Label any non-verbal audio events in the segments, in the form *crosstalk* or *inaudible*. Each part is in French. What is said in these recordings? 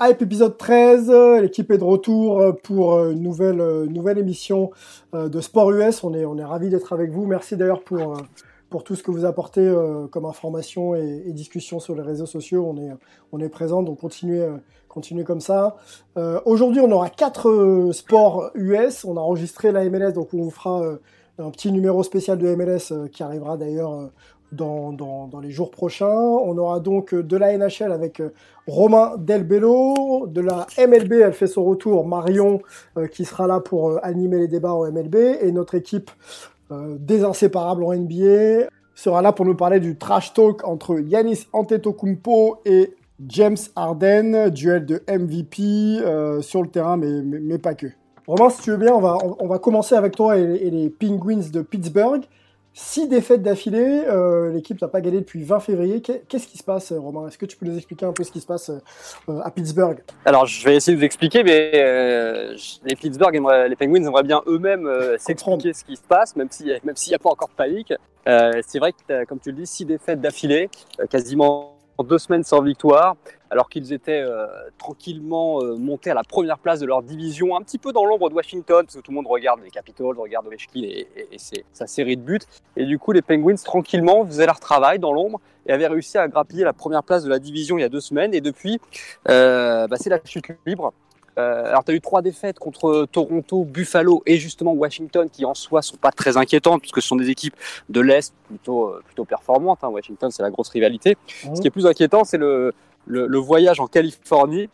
Hype épisode 13, l'équipe est de retour pour une nouvelle, euh, nouvelle émission euh, de Sport US. On est, on est ravis d'être avec vous. Merci d'ailleurs pour, euh, pour tout ce que vous apportez euh, comme information et, discussion sur les réseaux sociaux. On est, on est présent, donc continuez, euh, continuez comme ça. Euh, Aujourd'hui, on aura quatre euh, sports US. On a enregistré la MLS, donc on vous fera euh, un petit numéro spécial de MLS euh, qui arrivera d'ailleurs euh, dans, les jours prochains. On aura donc euh, de la NHL avec euh, Romain Delbello, de la MLB, elle fait son retour, Marion euh, qui sera là pour animer les débats en MLB, et notre équipe euh, des inséparables en NBA sera là pour nous parler du trash talk entre Yanis Antetokounmpo et James Harden, duel de MVP sur le terrain, mais, mais, pas que. Romain, si tu veux bien, on va, on, va commencer avec toi et les Penguins de Pittsburgh. Six défaites d'affilée, euh, l'équipe n'a pas gagné depuis 20 février. Qu'est-ce qui se passe, Romain? Est-ce que tu peux nous expliquer un peu ce qui se passe euh, à Pittsburgh? Alors, je vais essayer de vous expliquer, mais euh, les Pittsburgh, aimeraient, les Penguins aimeraient bien eux-mêmes euh, s'expliquer ce qui se passe, même s'il même s'il n'y a pas encore de panique. Euh, c'est vrai que, comme tu le dis, six défaites d'affilée, euh, quasiment deux semaines sans victoire, alors qu'ils étaient euh, tranquillement euh, montés à la première place de leur division, un petit peu dans l'ombre de Washington, parce que tout le monde regarde les Capitals, regarde Ovechkin et, et, et sa série de buts. Et du coup, les Penguins, tranquillement, faisaient leur travail dans l'ombre et avaient réussi à grappiller la première place de la division il y a deux semaines. Et depuis, euh, bah, c'est la chute libre. Euh, alors, tu as eu trois défaites contre Toronto, Buffalo et justement Washington, qui en soi sont pas très inquiétantes, puisque ce sont des équipes de l'Est plutôt, euh, plutôt performantes. Hein. Washington, c'est la grosse rivalité. Mmh. Ce qui est plus inquiétant, c'est le, le, le, voyage en Californie,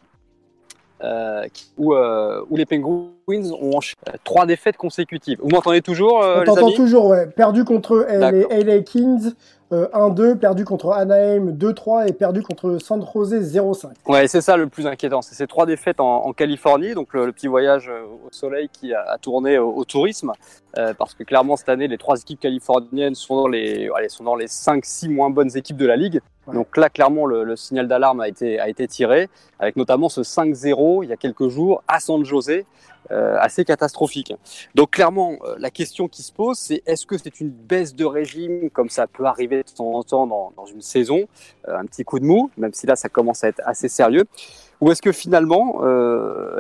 euh, où, euh, où les Penguins ont enchaîné trois défaites consécutives. Vous m'entendez toujours, On t'entend toujours, ouais. Perdu contre les LA Kings, euh, 1-2, perdu contre Anaheim 2-3 et perdu contre San Jose 0-5. Ouais, c'est ça le plus inquiétant. C'est ces trois défaites en, en Californie, donc le, le, petit voyage euh, au soleil qui a, a tourné au, au tourisme, euh, parce que clairement cette année, les trois équipes californiennes sont dans les, allez, sont dans les 5-6 moins bonnes équipes de la ligue. Ouais. Donc là, clairement, le, le signal d'alarme a été, a été tiré, avec notamment ce 5-0 il y a quelques jours à San Jose. Euh, assez catastrophique. Donc clairement, euh, la question qui se pose, c'est est-ce que c'est une baisse de régime, comme ça peut arriver de temps en temps dans, dans une saison, euh, un petit coup de mou, même si là ça commence à être assez sérieux, ou est-ce que finalement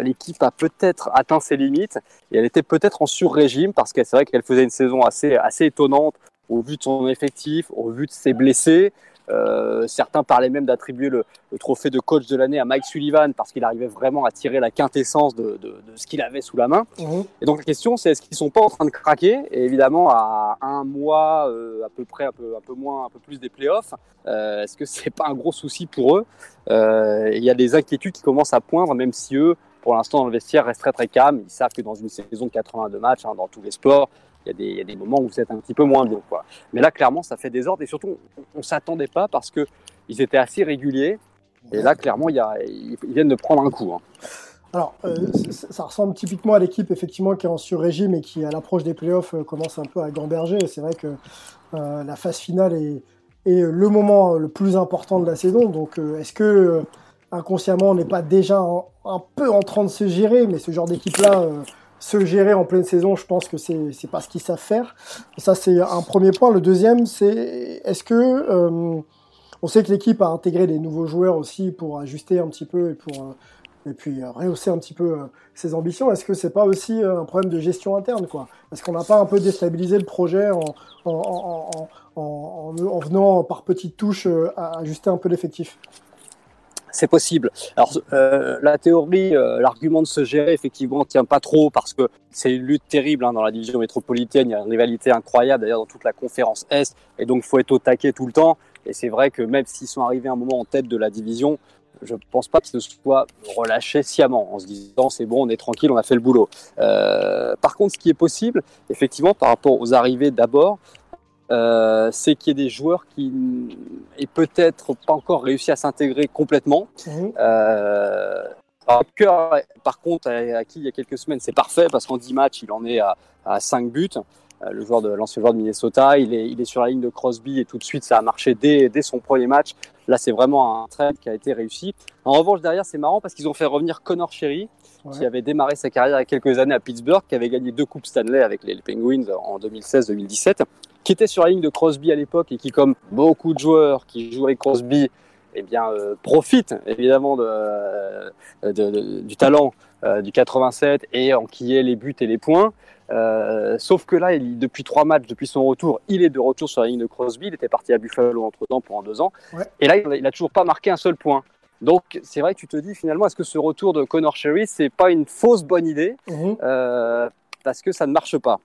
l'équipe a peut-être atteint ses limites et elle était peut-être en sur-régime parce que c'est vrai qu'elle faisait une saison assez assez étonnante au vu de son effectif, au vu de ses blessés, euh, certains parlaient même d'attribuer le, le, trophée de coach de l'année à Mike Sullivan parce qu'il arrivait vraiment à tirer la quintessence de, de, de ce qu'il avait sous la main. Mmh. Et donc la question, c'est est-ce qu'ils sont pas en train de craquer? Et évidemment, à un mois euh, à peu près, un peu, un peu moins, un peu plus des playoffs, euh, est-ce que c'est pas un gros souci pour eux? Il y a des inquiétudes qui commencent à poindre, même si eux, pour l'instant, dans le vestiaire, restent très très calmes. Ils savent que dans une saison de 82 matchs, hein, dans tous les sports, il y, a des, moments où vous êtes un petit peu moins bien. Quoi. Mais là, clairement, ça fait des ordres et surtout, on ne s'attendait pas parce qu'ils étaient assez réguliers. Et là, clairement, ils viennent de prendre un coup. Hein. Alors, euh, ça ressemble typiquement à l'équipe effectivement qui est en sur-régime et qui, à l'approche des playoffs, euh, commence un peu à gamberger. C'est vrai que euh, la phase finale est, le moment le plus important de la saison. Donc, est-ce que inconsciemment, on n'est pas déjà un peu en train de se gérer? Mais ce genre d'équipe-là se gérer en pleine saison, je pense que c'est c'est pas ce qu'ils savent faire. Ça c'est un premier point. Le deuxième, c'est est-ce que euh, on sait que l'équipe a intégré des nouveaux joueurs aussi pour ajuster un petit peu et pour euh, et puis euh, rehausser un petit peu ses ambitions? Est-ce que c'est pas aussi un problème de gestion interne quoi? Est-ce qu'on n'a pas un peu déstabilisé le projet en en, en, en, en venant par petites touches ajuster un peu l'effectif? C'est possible. Alors euh, la théorie, euh, l'argument de se gérer effectivement tient pas trop parce que c'est une lutte terrible hein, dans la division métropolitaine. Il y a une rivalité incroyable d'ailleurs dans toute la conférence Est et donc faut être au taquet tout le temps. Et c'est vrai que même s'ils sont arrivés un moment en tête de la division, je pense pas qu'ils se soient relâchés sciemment en se disant c'est bon, on est tranquille, on a fait le boulot. Euh, par contre, ce qui est possible, effectivement, par rapport aux arrivées d'abord, euh, c'est qu'il y ait des joueurs qui aient peut-être pas encore réussi à s'intégrer complètement. Mhm. Euh, Cœur, par contre, à qui il y a quelques semaines, c'est parfait parce qu'en 10 matchs, il en est à, à 5 buts. Euh, le joueur de l'ancien joueur de Minnesota, il est, il est sur la ligne de Crosby et tout de suite, ça a marché dès, dès son premier match. Là, c'est vraiment un trade qui a été réussi. En revanche, derrière, c'est marrant parce qu'ils ont fait revenir Connor Sherry, Ouais. qui avait démarré sa carrière il y a quelques années à Pittsburgh, qui avait gagné deux coupes Stanley avec les Penguins en 2016-2017, qui était sur la ligne de Crosby à l'époque et qui, comme beaucoup de joueurs qui jouent avec Crosby, eh bien, euh, profite évidemment de, euh, de- de- du talent euh, du 87 et enquiller les buts et les points. Euh, sauf que là, il, depuis trois matchs, depuis son retour, il est de retour sur la ligne de Crosby. Il était parti à Buffalo entre temps pendant deux ans. Ouais. Et là, il a- il a toujours pas marqué un seul point. Donc, c'est vrai que tu te dis finalement, est-ce que ce retour de Connor Sherry, c'est pas une fausse bonne idée? Mhm. euh, parce que ça ne marche pas.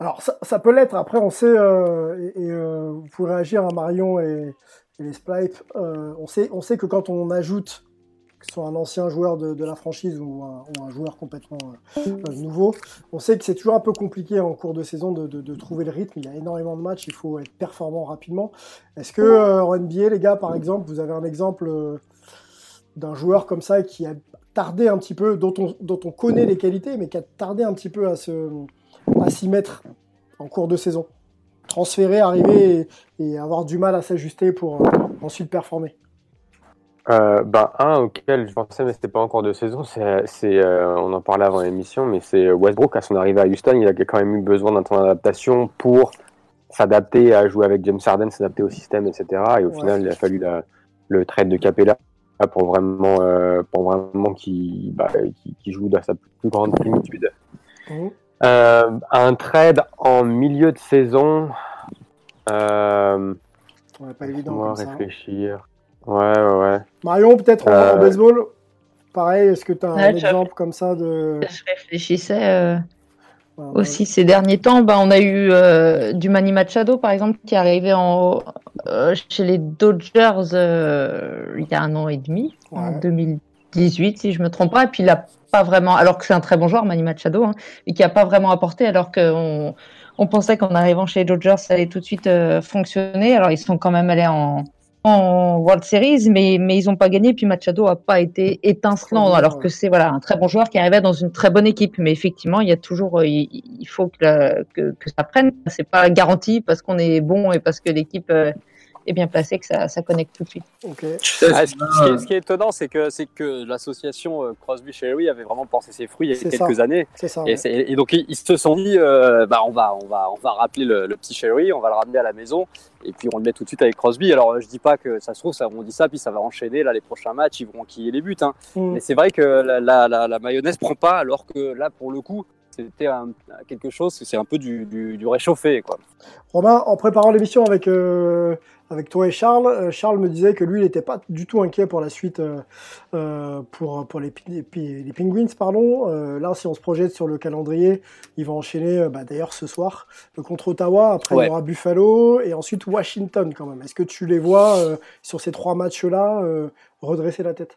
Alors ça, ça peut l'être. Après, on sait, euh, et, et, euh, vous pouvez réagir à Marion et, et les Splipes. Euh, on sait, on sait que quand on ajoute que ce soit un ancien joueur de, la franchise ou un, ou un joueur complètement euh, nouveau, on sait que c'est toujours un peu compliqué en cours de saison de, trouver le rythme. Il y a énormément de matchs, il faut être performant rapidement. Est-ce que euh, en NBA, les gars, par exemple, vous avez un exemple euh, d'un joueur comme ça qui a tardé un petit peu, dont on, connaît les qualités, mais qui a tardé un petit peu à se à s'y mettre en cours de saison? Transférer, arriver et, avoir du mal à s'ajuster pour ensuite performer. Euh, bah, un auquel je pensais, mais c'était pas en cours de saison, c'est, c'est, euh, on en parlait avant l'émission, mais c'est Westbrook à son arrivée à Houston. Il a quand même eu besoin d'un temps d'adaptation pour s'adapter à jouer avec James Harden, s'adapter au système, etc. Et au Ouais. final, il a fallu la- le trade de Capella pour vraiment, euh, pour vraiment qu'il, bah, qu'il, qu'il joue dans sa plus grande plénitude. Euh, un trade en milieu de saison. Euh, Ouais, pas évident comme ça. hein. Ouais, ouais, ouais. Marion, peut-être en- en, Euh, baseball, pareil, est-ce que tu as un Ouais, je- exemple comme ça de... Je réfléchissais euh, Ouais, aussi ces derniers temps. Bah, on a eu euh, du Manny Machado, par exemple, qui est arrivé en, euh, chez les Dodgers euh, il y a un an et demi, en Ouais. 2018, si je me trompe pas. Et puis, il a pas vraiment, alors que c'est un très bon joueur, Manny Machado, hein, et qui a pas vraiment apporté, alors qu'on on pensait qu'en arrivant chez les Dodgers, ça allait tout de suite euh, fonctionner. Alors, ils sont quand même allés en, en World Series, mais, mais ils n'ont pas gagné. Puis Machado a pas été étincelant, alors que c'est voilà un très bon joueur qui arrivait dans une très bonne équipe. Mais effectivement, il y a toujours, euh, il, il faut que, la- que, que ça prenne. C'est pas garanti parce qu'on est bon et parce que l'équipe euh, est bien placée que ça, ça connecte tout de suite. Ok. Ah, ce, qui, ce qui est, ce qui est étonnant, c'est que, c'est que l'association euh, Crosby-Sherry avait vraiment porté ses fruits il y a C'est quelques ça. années. C'est ça. Et, ouais. c'est- et donc ils ils se sont dit, euh, bah on va, on va, on va rappeler le, le petit Sherry, on va le ramener à la maison, et puis on le met tout de suite avec Crosby. Alors je dis pas que ça se trouve, ça, on dit ça, puis ça va enchaîner là les prochains matchs, ils vont enquiller les buts. Hein. Mm. Mais c'est vrai que la, la, la, la mayonnaise prend pas, alors que là pour le coup, c'était quelque chose, c'est un peu du, du, du réchauffé quoi. Romain, en préparant l'émission avec, euh, avec toi et Charles, euh, Charles me disait que lui, il n'était pas du tout inquiet pour la suite euh, pour, pour les, Penguins. Pardon. Là, si on se projette sur le calendrier, ils vont enchaîner bah, d'ailleurs ce soir contre Ottawa. Après, il y aura Buffalo et ensuite Washington quand même. Est-ce que tu les vois sur ces trois matchs-là redresser la tête?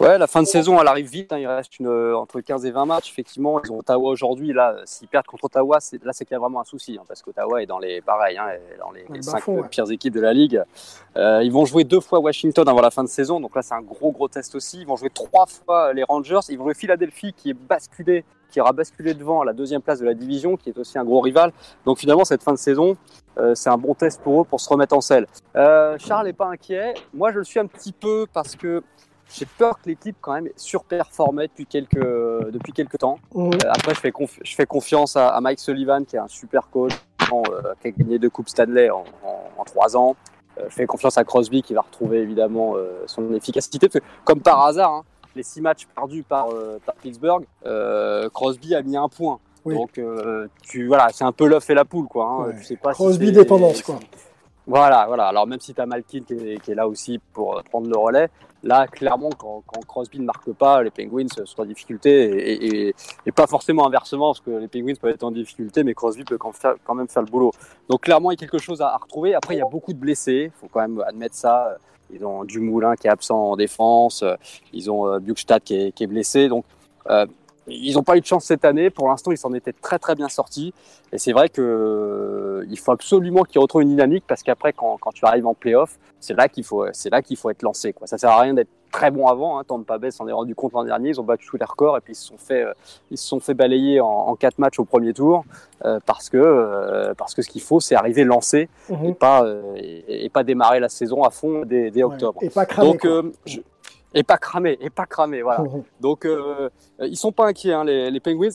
Ouais, la fin de saison, elle arrive vite. hein. Il reste une, euh, entre 15 et 20 matchs. Effectivement, ils ont Ottawa aujourd'hui. Là, euh, s'ils perdent contre Ottawa, c'est, là, c'est qu'il y a vraiment un souci. hein, parce qu'Ottawa est dans les, pareil, hein, dans les, cinq fond, ouais. pires équipes de la ligue. Euh, ils vont jouer deux fois Washington avant la fin de saison. Donc là, c'est un gros, gros test aussi. Ils vont jouer trois fois les Rangers. Ils vont jouer Philadelphie, qui est basculé, qui aura basculé devant à la deuxième place de la division, qui est aussi un gros rival. Donc finalement, cette fin de saison, euh, c'est un bon test pour eux pour se remettre en selle. Euh, Charles n'est pas inquiet. Moi, je le suis un petit peu parce que j'ai peur que l'équipe quand même surperformait depuis quelques, depuis quelques temps. Euh, après, je fais, confi- je fais confiance à, à Mike Sullivan, qui est un super coach, euh, qui a gagné deux Coupes Stanley en, en- en trois ans. Euh, je fais confiance à Crosby, qui va retrouver évidemment euh, son efficacité. Parce que, comme par hasard, hein, les six matchs perdus par, euh, par Pittsburgh, euh, Crosby a mis un point. Oui. Donc, euh, tu, voilà, c'est un peu l'œuf et la poule. Quoi, hein. Ouais. Tu sais pas si Crosby dépendance, quoi. Voilà, voilà. Alors même si tu as Malkin qui est, là aussi pour euh, prendre le relais, là clairement quand, Crosby ne marque pas, les Penguins sont en difficulté et, pas forcément inversement parce que les Penguins peuvent être en difficulté, mais Crosby peut quand, faire, même faire le boulot. Donc clairement il y a quelque chose à, retrouver. Après il y a beaucoup de blessés, faut quand même admettre ça. Ils ont Dumoulin qui est absent en défense, ils ont euh, Bukstad qui est, qui est blessé, donc euh, ils n'ont pas eu de chance cette année. Pour l'instant, ils s'en étaient très très bien sortis. Et c'est vrai que euh, il faut absolument qu'ils retrouvent une dynamique parce qu'après, quand, quand, tu arrives en playoff, c'est là qu'il faut, c'est là qu'il faut être lancé. Quoi. Ça sert à rien d'être très bon avant. Hein. Tampa Bay s'en est rendu compte l'an dernier. Ils ont battu tous les records et puis ils se sont fait, euh, ils se sont fait balayer en, en quatre matchs au premier tour euh, parce que euh, parce que ce qu'il faut, c'est arriver lancé Mhm. et pas et, et, pas démarrer la saison à fond dès, dès octobre. Ouais. Et pas cramer. Donc je, et pas cramé, et pas cramé, voilà. *laughs* Donc euh, ils sont pas inquiets, hein, les, les, Penguins.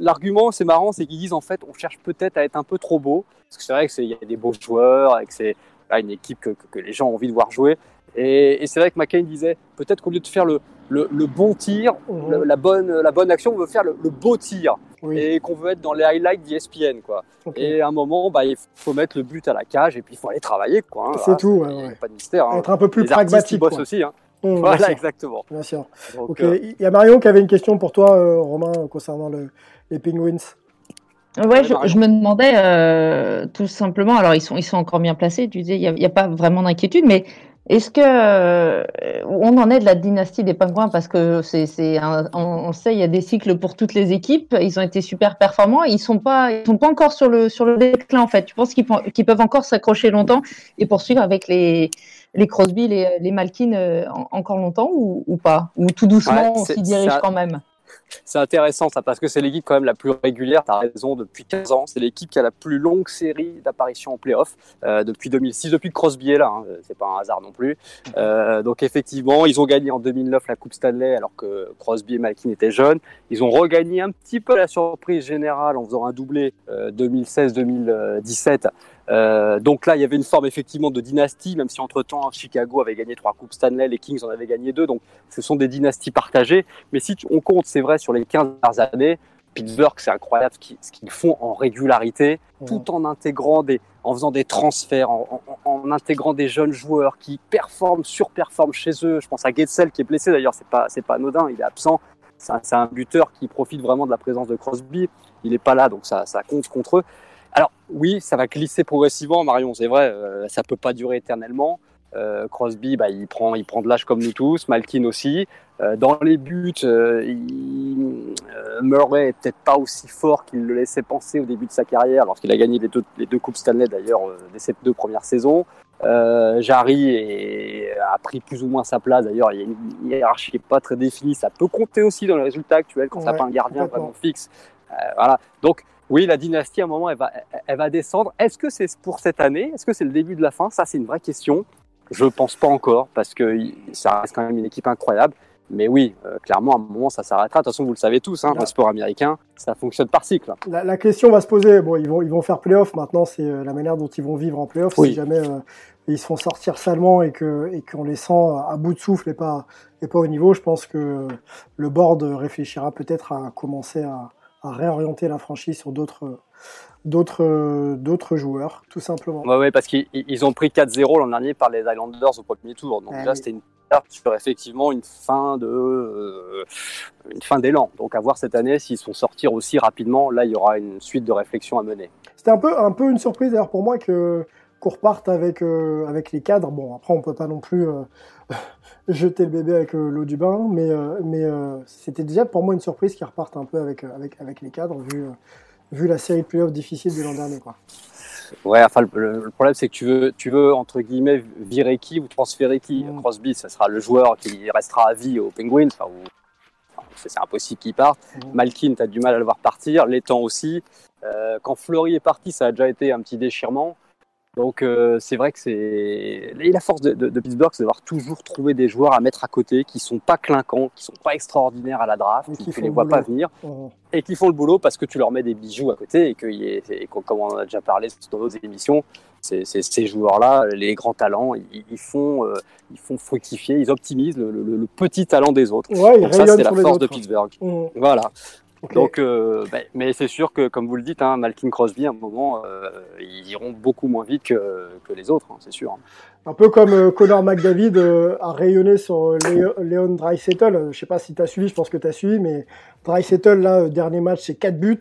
L'argument, c'est marrant, c'est qu'ils disent en fait, on cherche peut-être à être un peu trop beau, parce que c'est vrai qu'il y a des beaux joueurs et que c'est une équipe que, que, que, les gens ont envie de voir jouer. Et, et c'est vrai que McCain disait, peut-être qu'au lieu de faire le, le, le bon tir, Mhm. la bonne la bonne action, on veut faire le, le beau tir Oui. et qu'on veut être dans les highlights d'ESPN, quoi. Et à un moment, bah, il faut mettre le but à la cage et puis il faut aller travailler, quoi. hein. C'est Voilà, tout, ouais, ouais. Pas de mystère. hein. Être un peu plus les artistes, ils pragmatique. bossent quoi. aussi, hein. Mmh, Voilà, exactement. Bien sûr. Donc, euh, Il y a Marion qui avait une question pour toi, euh, Romain, concernant le- les Penguins. Ouais, je, me demandais euh, tout simplement, alors ils sont, ils sont encore bien placés, tu disais, il n'y a, il y a pas vraiment d'inquiétude, mais est-ce que euh, on en est de la dynastie des pingouins parce que c'est, on, on sait, il y a des cycles pour toutes les équipes, ils ont été super performants, ils sont pas, ils sont pas encore sur le sur le déclin en fait. Tu penses qu'ils, peuvent encore s'accrocher longtemps et poursuivre avec les les Crosby, les, les Malkin euh, en- encore longtemps ou, ou pas? Ou tout doucement Ouais, on s'y dirige ça- quand même? C'est intéressant ça parce que c'est l'équipe quand même la plus régulière, tu as raison, depuis 15 ans. C'est l'équipe qui a la plus longue série d'apparitions en playoff euh, depuis 2006, depuis que Crosby est là, hein, c'est pas un hasard non plus. Euh, donc effectivement, ils ont gagné en 2009 la Coupe Stanley alors que Crosby et Malkin étaient jeunes. Ils ont regagné un petit peu la surprise générale en faisant un doublé euh, 2016-2017. Euh, donc là, il y avait une forme effectivement de dynastie, même si entre-temps Chicago avait gagné trois Coupes Stanley, les Kings en avaient gagné deux. Donc ce sont des dynasties partagées. Mais si tu- on compte, c'est vrai, sur les 15 dernières années, Pittsburgh, c'est incroyable ce qu'ils font en régularité, tout en intégrant des, en faisant des transferts, en, en- en intégrant des jeunes joueurs qui performent, surperforment chez eux. Je pense à Getzel qui est blessé d'ailleurs, c'est pas, c'est pas anodin, il est absent. C'est un, c'est un buteur qui profite vraiment de la présence de Crosby. Il n'est pas là, donc ça, ça compte contre eux. Alors oui, ça va glisser progressivement, Marion, c'est vrai, euh, ça peut pas durer éternellement. Euh, Crosby, bah, il prend, il prend de l'âge comme nous tous, Malkin aussi. Euh, dans les buts, euh, il- euh, Murray est peut-être pas aussi fort qu'il le laissait penser au début de sa carrière, lorsqu'il a gagné les deux, les deux coupes Stanley d'ailleurs euh, dès ses deux premières saisons. Euh, Jarry est- a pris plus ou moins sa place. D'ailleurs, il y a une hiérarchie qui pas très définie. Ça peut compter aussi dans les résultats actuels quand t'as Ouais, pas un gardien vraiment fixe. Euh, voilà. Donc oui, la dynastie, à un moment, elle va, elle va descendre. Est-ce que c'est pour cette année? Est-ce que c'est le début de la fin? Ça, c'est une vraie question. Je pense pas encore parce que ça reste quand même une équipe incroyable. Mais oui, euh, clairement, à un moment, ça s'arrêtera. De toute façon, vous le savez tous, hein, le sport américain, ça fonctionne par cycle. La, la question va se poser. Bon, ils vont, ils vont faire playoff. Maintenant, c'est euh, la manière dont ils vont vivre en playoff. Oui. Si jamais euh, ils se font sortir salement et que et qu'on les sent à bout de souffle et pas et pas au niveau, je pense que le board réfléchira peut-être à commencer à, à réorienter la franchise sur d'autres d'autres d'autres joueurs, tout simplement. Ouais, parce qu'ils ils ont pris 4-0 l'an dernier par les Islanders au premier tour. Donc Ah déjà, oui. c'était une perte sur effectivement une fin de euh, une fin d'élan. Donc à voir cette année s'ils sont sortir aussi rapidement. Là, il y aura une suite de réflexions à mener. C'était un peu, un peu une surprise d'ailleurs pour moi que qu'on reparte avec, euh, avec les cadres. Bon, après, on peut pas non plus euh, *laughs* jeter le bébé avec euh, l'eau du bain, mais, mais c'était déjà pour moi une surprise qu'ils repartent un peu avec, avec, avec les cadres, vu, vu la série de playoffs difficile de l'an dernier. Quoi. Ouais, enfin le, le problème c'est que tu veux, tu veux entre guillemets virer qui ou transférer qui? Mm. Crosby, ça sera le joueur qui restera à vie aux Penguins. Enfin, c'est impossible qu'il parte. Mm. Malkin, tu as du mal à le voir partir. L'étang aussi. Euh, quand Fleury est parti, ça a déjà été un petit déchirement. Donc euh, c'est vrai que c'est et la force de, de- de Pittsburgh, c'est d'avoir toujours trouvé des joueurs à mettre à côté qui sont pas clinquants, qui sont pas extraordinaires à la draft, Et qui tu font les le vois pas venir et qui font le boulot parce que tu leur mets des bijoux à côté et que, et comme on en a déjà parlé dans d'autres émissions, ces joueurs-là, les grands talents, ils, ils font, euh, ils font fructifier, ils optimisent le, le- le petit talent des autres. Ouais, Donc ça, c'est la force de. Pittsburgh. Mhm. Voilà. Donc, euh, bah, mais c'est sûr que, comme vous le dites, hein, Malkin Crosby, à un moment, euh, ils iront beaucoup moins vite que, que les autres, hein, c'est sûr. Un peu comme euh, Connor McDavid a rayonné sur Léo- Léon Dreisettel. Je sais pas si tu as suivi, je pense que tu as suivi, mais Dreisettel, là, dernier match, c'est 4 buts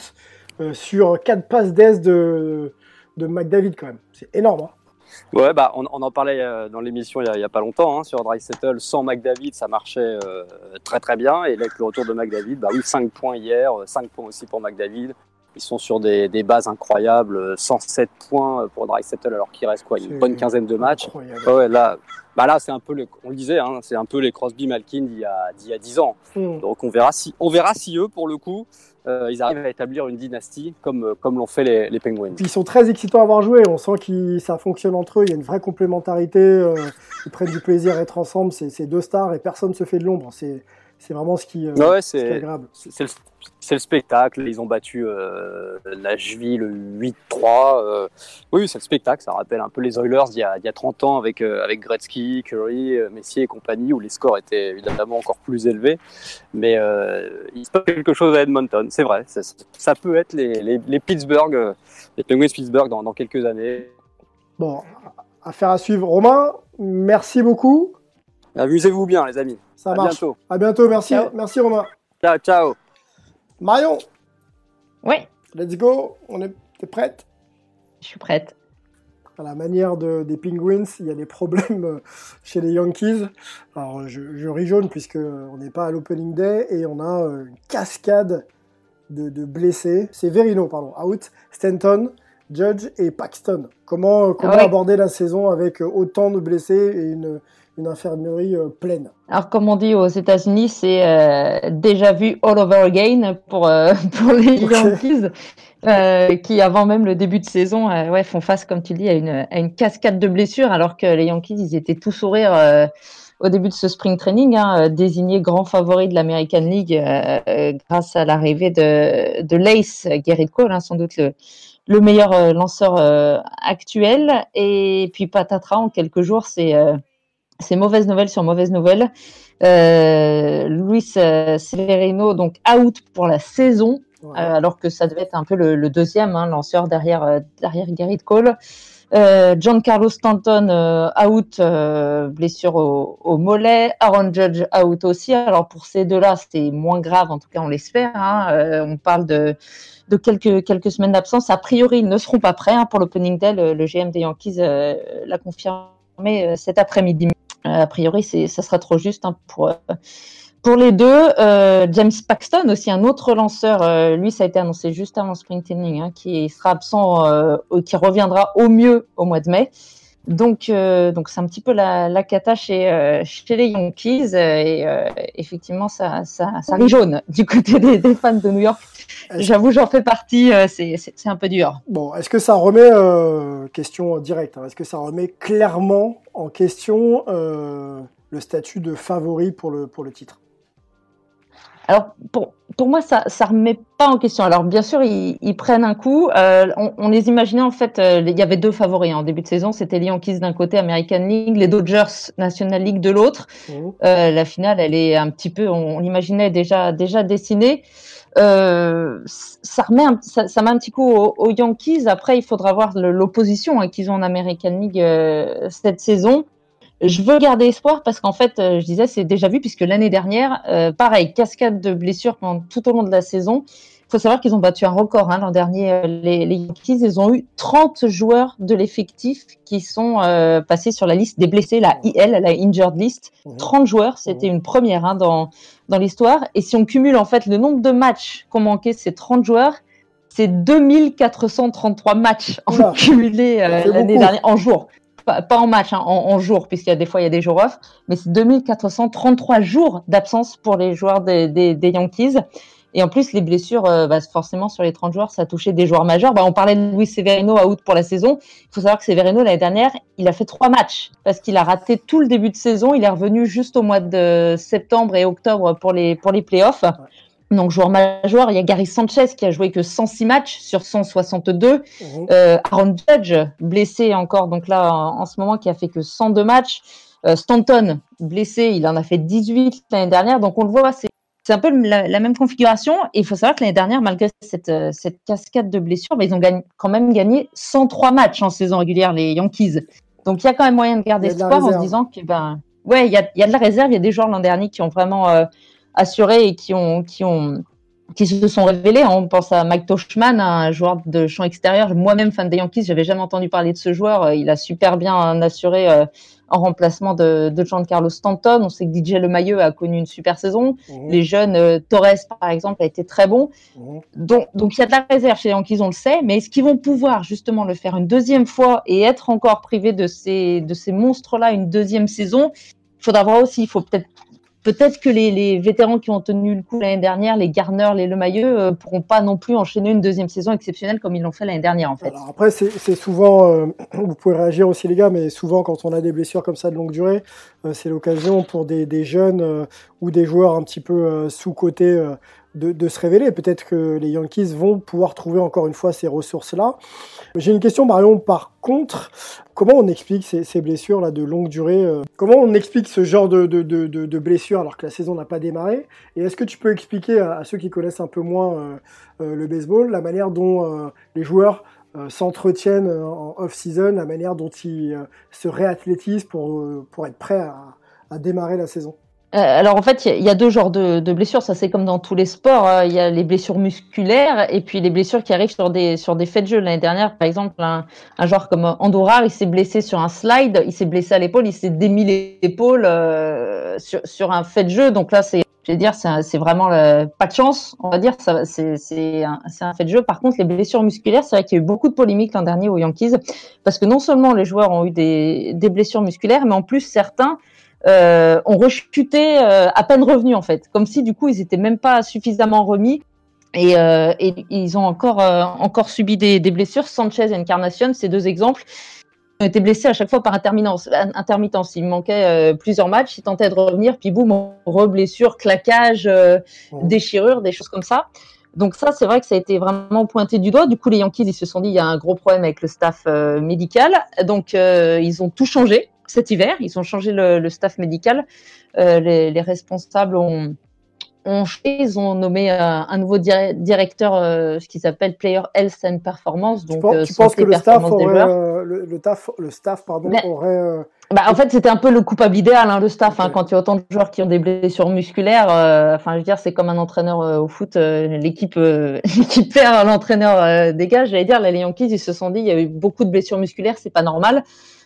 sur 4 passes d'aise de, de McDavid quand même. C'est énorme. hein. Ouais, bah, on, on en parlait euh, dans l'émission il y a- pas longtemps hein, sur Settle. Sans McDavid, ça marchait euh, très très bien. Et là, avec le retour de McDavid, bah oui, 5 points hier, 5 points aussi pour McDavid. Ils sont sur des, des bases incroyables, euh, 107 points pour Settle alors qu'il reste quoi, une bonne quinzaine de matchs. Ouais, là, bah là c'est un peu, le, on le disait, hein, c'est un peu les Crosby Malkin d'il y, a- d'il y a 10 ans. Hmm. Donc on verra si, on verra si eux, pour le coup, euh, ils arrivent à établir une dynastie comme, euh, comme l'ont fait les, les Penguins. Ils sont très excitants à avoir joué. On sent que ça fonctionne entre eux. Il y a une vraie complémentarité. euh, ils prennent du plaisir à être ensemble. C'est deux stars et personne se fait de l'ombre. C'est c'est vraiment ce qui, euh, Ouais, ce qui est agréable. c'est, le, le spectacle. Ils ont battu euh, Nashville 8-3. euh, oui, c'est le spectacle. Ça rappelle un peu les Oilers d'il y a, il y a 30 ans avec, euh, avec Gretzky, Curry, Messier et compagnie, où les scores étaient évidemment encore plus élevés. Mais il se passe quelque chose à Edmonton, c'est vrai. Ça, ça peut être les, les, les Pittsburgh, les Penguins Pittsburgh dans, dans quelques années. Bon, affaire à suivre. Romain, merci beaucoup. Amusez-vous bien, les amis. Ça à marche. bientôt. À bientôt. Merci. Ciao. Merci Romain. Ciao, ciao. Marion, Ouais, let's go. On est t'es prête? Je suis prête. À la manière de- des Penguins, il y a des problèmes euh, chez les Yankees. Alors, je, je ris jaune puisque on n'est pas à l'opening day et on a euh, une cascade de, de blessés. C'est Verino, pardon, out. Stanton, Judge et Paxton. Comment, euh, comment Ah ouais. aborder la saison avec autant de blessés et une, une infirmerie euh, pleine Alors, comme on dit aux États-Unis, c'est euh, déjà vu all over again pour, euh, *laughs* pour les. Yankees, qui, avant même le début de saison, ouais, font face, comme tu dis, à une, à une cascade de blessures, alors que les Yankees, ils étaient tout sourire au début de ce spring training, hein, désignés grands favoris de l'American League grâce à l'arrivée de, de l'Ace, Gerrit Cole, hein, sans doute le, le meilleur lanceur actuel. Et puis, patatras, en quelques jours, c'est... c'est mauvaise nouvelle sur mauvaise nouvelle. Euh, Luis euh, Severino, donc out pour la saison, Ouais. euh, alors que ça devait être un peu le, le deuxième hein, lanceur derrière, euh, derrière Garrett Cole. Euh, Giancarlo Stanton out, blessure au, au mollet. Aaron Judge out aussi. Alors pour ces deux-là, c'est moins grave, en tout cas on l'espère. hein. On parle de, de quelques, quelques semaines d'absence. A priori, ils ne seront pas prêts hein, pour l'opening day. Le, le GM des Yankees l'a confirmé cet après-midi. Euh, a priori, ça sera trop juste hein, pour, euh, pour les deux. Euh, James Paxton, aussi un autre lanceur, lui, ça a été annoncé juste avant Spring Training, hein, qui sera absent, qui reviendra au mieux au mois de mai. Donc, euh, donc c'est un petit peu la, la cata chez, euh, chez les Yankees. euh, et euh, effectivement, ça, ça, ça rit jaune du côté des, des fans de New York. J'avoue, j'en fais partie. euh, c'est, un peu dur. Bon, est-ce que ça remet, euh, question directe, hein, est-ce que ça remet clairement en question euh, le statut de favori pour le, pour le titre? Alors, pour, pour moi, ça ça remet pas en question. Alors, bien sûr, ils, ils prennent un coup. Euh, on, on les imaginait, en fait, euh, il y avait deux favoris hein, en début de saison. C'était les Yankees d'un côté, American League, les Dodgers National League de l'autre. Mhm. Euh, la finale, elle est un petit peu, on, on l'imaginait déjà, déjà dessinée. Euh, ça remet, un, ça, ça met un petit coup aux, aux Yankees. Après, il faudra voir l'opposition hein, qu'ils ont en American League euh, cette saison. Je veux garder espoir parce qu'en fait, euh, je disais, c'est déjà vu puisque l'année dernière, euh, pareil, cascade de blessures pendant tout au long de la saison. Il faut savoir qu'ils ont battu un record hein, l'an dernier. euh, Les, les Yankees, ils ont eu 30 joueurs de l'effectif qui sont euh, passés sur la liste des blessés, la IL, la Injured List. Mhm. 30 joueurs, c'était une première hein, dans, dans l'histoire. Et si on cumule en fait le nombre de matchs qu'ont manqué ces 30 joueurs, c'est 2433 matchs en cumulé euh, l'année dernière, en jour. Pas, pas en match, hein, en, en jour, puisqu'il y a des fois il y a des jours off, mais c'est 2433 jours d'absence pour les joueurs des, des, des Yankees. Et en plus, les blessures, euh, bah, forcément, sur les 30 joueurs, ça a touché des joueurs majeurs. Bah, on parlait de Luis Severino out pour la saison. Il faut savoir que Severino, l'année dernière, il a fait trois matchs parce qu'il a raté tout le début de saison. Il est revenu juste au mois de septembre et octobre pour les, pour les playoffs. Donc, joueur majeur, il y a Gary Sanchez qui a joué que 106 matchs sur 162. Mhm. Euh, Aaron Judge, blessé encore, donc là, en, en ce moment, qui a fait que 102 matchs. Euh, Stanton, blessé, il en a fait 18 l'année dernière. Donc, on le voit, c'est un peu la, même configuration. Et il faut savoir que l'année dernière, malgré cette, cette cascade de blessures, bah, ils ont gagné, quand même gagné 103 matchs en saison régulière, les Yankees. Donc il y a quand même moyen de garder espoir en se disant que ben ouais, il y a, y a, de la réserve. Il y a des joueurs l'an dernier qui ont vraiment assuré et qui ont qui ont qui se sont révélés. On pense à Mike Toshman, un joueur de champ extérieur. Moi-même, fan des Yankees, j'avais jamais entendu parler de ce joueur. Il a super bien assuré euh, en remplacement de, de Giancarlo Stanton. On sait que DJ Lemayeux a connu une super saison. Mhm. Les jeunes, euh, Torres, par exemple, a été très bon. Mhm. Donc, donc, il y a de la réserve chez les Yankees, on le sait. Mais est-ce qu'ils vont pouvoir justement le faire une deuxième fois et être encore privés de ces, de ces monstres-là une deuxième saison? Il faudra voir aussi, il faut peut-être peut-être que les, vétérans qui ont tenu le coup l'année dernière, les Garner, les Lemailleux, euh, pourront pas non plus enchaîner une deuxième saison exceptionnelle comme ils l'ont fait l'année dernière en fait. après, c'est souvent, euh, *clears throat* vous pouvez réagir aussi les gars, mais souvent quand on a des blessures comme ça de longue durée, euh, c'est l'occasion pour des, des jeunes ou des joueurs un petit peu sous-cotés de, se révéler. Peut-être que les Yankees vont pouvoir trouver encore une fois ces ressources-là. J'ai une question, Marion, par contre, comment on explique ces, blessures-là de longue durée euh, Comment on explique ce genre de, de, blessures alors que la saison n'a pas démarré? Et est-ce que tu peux expliquer à, ceux qui connaissent un peu moins euh, euh, le baseball la manière dont les joueurs s'entretiennent en off-season, la manière dont ils se réathlétisent pour, pour être prêts à démarrer la saison? Alors en fait, il y, a deux genres de, blessures. Ça c'est comme dans tous les sports. Hein. Il y a les blessures musculaires et puis les blessures qui arrivent sur des sur des faits de jeu. L'année dernière, par exemple, un, un joueur comme Andorra, il s'est blessé sur un slide, il s'est blessé à l'épaule, il s'est démis l'épaule euh, sur, sur un fait de jeu. Donc là, c'est je vais dire, c'est vraiment pas de chance, on va dire. C'est un, un fait de jeu. Par contre, les blessures musculaires, c'est vrai qu'il y a eu beaucoup de polémiques l'an dernier aux Yankees, parce que non seulement les joueurs ont eu des, des blessures musculaires, mais en plus certains euh, ont rechuté euh, à peine revenus en fait, comme si du coup ils étaient même pas suffisamment remis et, euh, et ils ont encore encore subi des, des, blessures. Sanchez et Encarnacion, ces deux exemples, ont été blessés à chaque fois par intermittence. intermittence. Il manquait plusieurs matchs, ils tentaient de revenir, puis boum, re-blessure, claquage, déchirure, des choses comme ça. Donc ça, c'est vrai que ça a été vraiment pointé du doigt. Du coup, les Yankees, ils se sont dit, il y a un gros problème avec le staff médical. Donc, ils ont tout changé cet hiver. Ils ont changé le, staff médical. Euh, les, responsables ont, ont ils ont nommé euh, un nouveau directeur, euh, ce qui s'appelle Player Health and Performance. Donc, tu penses, que le staff, aurait, le, le, staff pardon, aurait. Bah, en fait, c'était un peu le coupable idéal, hein, le staff. Hein, quand il y a autant de joueurs qui ont des blessures musculaires, enfin, je veux dire, c'est comme un entraîneur au foot. L'équipe, *laughs* l'équipe perd, l'entraîneur dégage. J'allais dire, les Yankees, ils se sont dit, il y a eu beaucoup de blessures musculaires, c'est pas normal.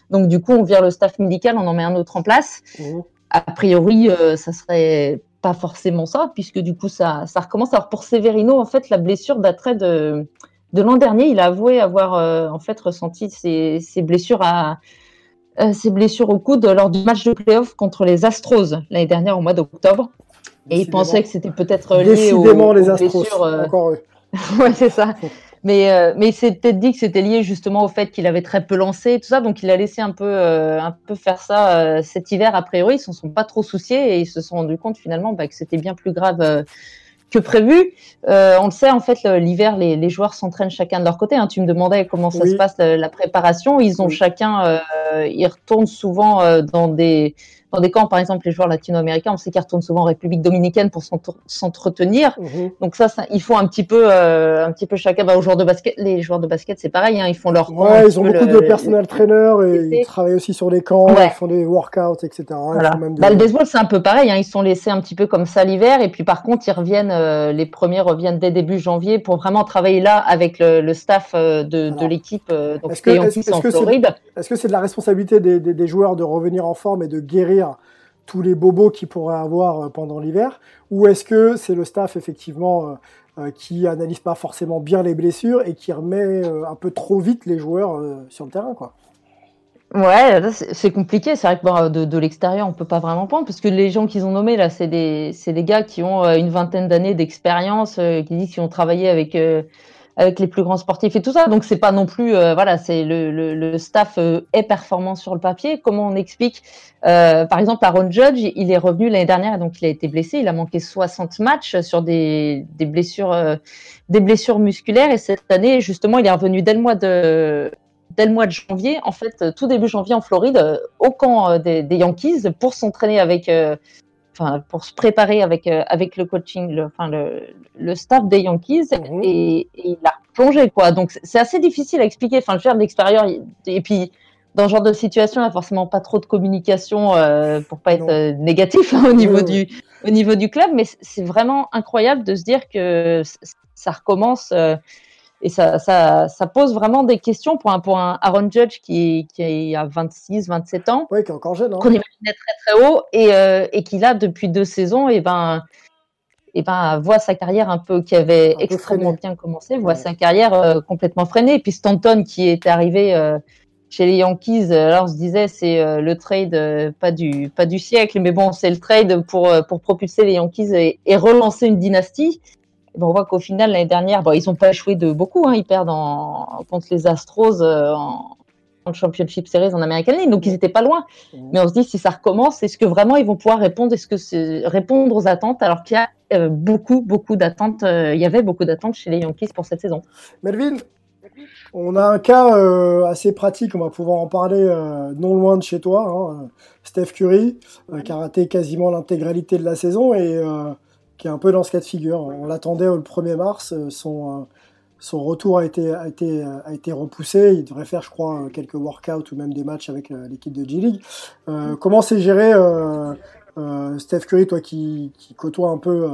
Donc du coup, on vire le staff médical, on en met un autre en place. Mmh. A priori, euh, ça serait pas forcément ça, puisque du coup, ça, ça recommence. Alors pour Severino, en fait, la blessure daterait de, de l'an dernier. Il a avoué avoir euh, en fait ressenti ses, ses blessures à euh, ses blessures au coude lors du match de playoff contre les Astros l'année dernière au mois d'octobre. Et il pensait que c'était peut-être lié aux, les Astros. blessures. Encore eux. *laughs* ouais, c'est ça. Mais, euh, mais il s'est peut-être dit que c'était lié justement au fait qu'il avait très peu lancé et tout ça, donc il a laissé un peu, euh, un peu faire ça euh, cet hiver. A priori, ils s'en sont pas trop souciés et ils se sont rendus compte finalement bah, que c'était bien plus grave que prévu. on le sait, en fait, l'hiver, les, les, joueurs s'entraînent chacun de leur côté. Hein. Tu me demandais comment ça se passe la, préparation. Ils ont chacun, ils retournent souvent dans des dans des camps, par exemple, les joueurs latino-américains, on sait qu'ils retournent souvent en République dominicaine pour s'entretenir. Mhm. Donc ça, ça, il faut un petit peu, euh, un petit peu chacun. Bah, aux joueurs de basket, les joueurs de basket, c'est pareil, hein, ils font leur. Ouais, ils ont beaucoup de personnel traîneur et ils travaillent aussi sur les camps, ils font des workouts, etc. Voilà. Bah, le baseball, c'est un peu pareil. Hein, ils sont laissés un petit peu comme ça l'hiver et puis par contre, ils reviennent. Euh, les premiers reviennent dès début janvier pour vraiment travailler là avec le, le staff euh, de, de l'équipe. donc est-ce que, c'est, que c'est de la responsabilité des, des, des joueurs de revenir en forme et de guérir tous les bobos qu'ils pourraient avoir euh, pendant l'hiver Ou est-ce que c'est le staff effectivement euh, euh, qui analyse pas forcément bien les blessures et qui remet un peu trop vite les joueurs sur le terrain quoi? Ouais, c'est compliqué. C'est vrai que de, de l'extérieur, on peut pas vraiment prendre parce que les gens qu'ils ont nommés là, c'est des, des gars qui ont une vingtaine d'années d'expérience, qui disent qu'ils ont travaillé avec avec les plus grands sportifs et tout ça. Donc c'est pas non plus, euh, voilà, c'est le, le, staff euh, est performant sur le papier. Comment on explique, euh, par exemple, Aaron Judge, il est revenu l'année dernière et donc il a été blessé. Il a manqué 60 matchs sur des, des blessures, des blessures musculaires et cette année justement, il est revenu dès le mois de dès le mois de janvier, en fait, tout début janvier en Floride, au camp des Yankees pour s'entraîner avec enfin, pour se préparer avec, euh, avec le coaching, le, enfin, le, le staff des Yankees, Mhm. et, et il a plongé, quoi. Donc, c'est- assez difficile à expliquer. Enfin, je veux dire, l'extérieur, et puis, dans ce genre de situation, il n'y a forcément pas trop de communication euh, pour pas être euh, négatif hein, au, niveau Oui, du, au niveau du club, mais c'est vraiment incroyable de se dire que ça recommence. Et ça, ça, ça pose vraiment des questions pour un, pour un Aaron Judge qui, qui a 26, 27 ans, Oui, qui est encore jeune. Hein. qu'on imaginait très très haut, et, euh, et qui là, depuis deux saisons, et ben, et ben, voit sa carrière un peu, qui avait Un extrêmement bien commencé, voit Ouais. sa carrière euh, complètement freinée. Et puis Stanton qui est arrivé euh, chez les Yankees, là on se disait c'est le trade pas du pas du siècle, mais bon c'est le trade pour pour propulser les Yankees et, et relancer une dynastie. Ben, on voit qu'au final l'année dernière, bon, ils ont pas échoué de beaucoup, hein, ils perdent en, contre les Astros euh, en, en Championship Series en American League, donc ils étaient pas loin. Mhm. Mais on se dit si ça recommence, est-ce que vraiment ils vont pouvoir répondre, est-ce que c'est répondre aux attentes? Alors qu'il y a euh, beaucoup beaucoup d'attentes, euh, il y avait beaucoup d'attentes chez les Yankees pour cette saison. Melvin, on a un cas euh, assez pratique, on va pouvoir en parler euh, non loin de chez toi. hein, Steph Curry, euh, qui a raté quasiment l'intégralité de la saison et euh, qui est un peu dans ce cas de figure. On l'attendait le 1er mars, euh, son, euh, son retour euh, a été repoussé. Il devrait faire, je crois, quelques workouts ou même des matchs avec l'équipe de G-League. Comment c'est géré, Steph Curry, toi qui, qui côtoie un peu...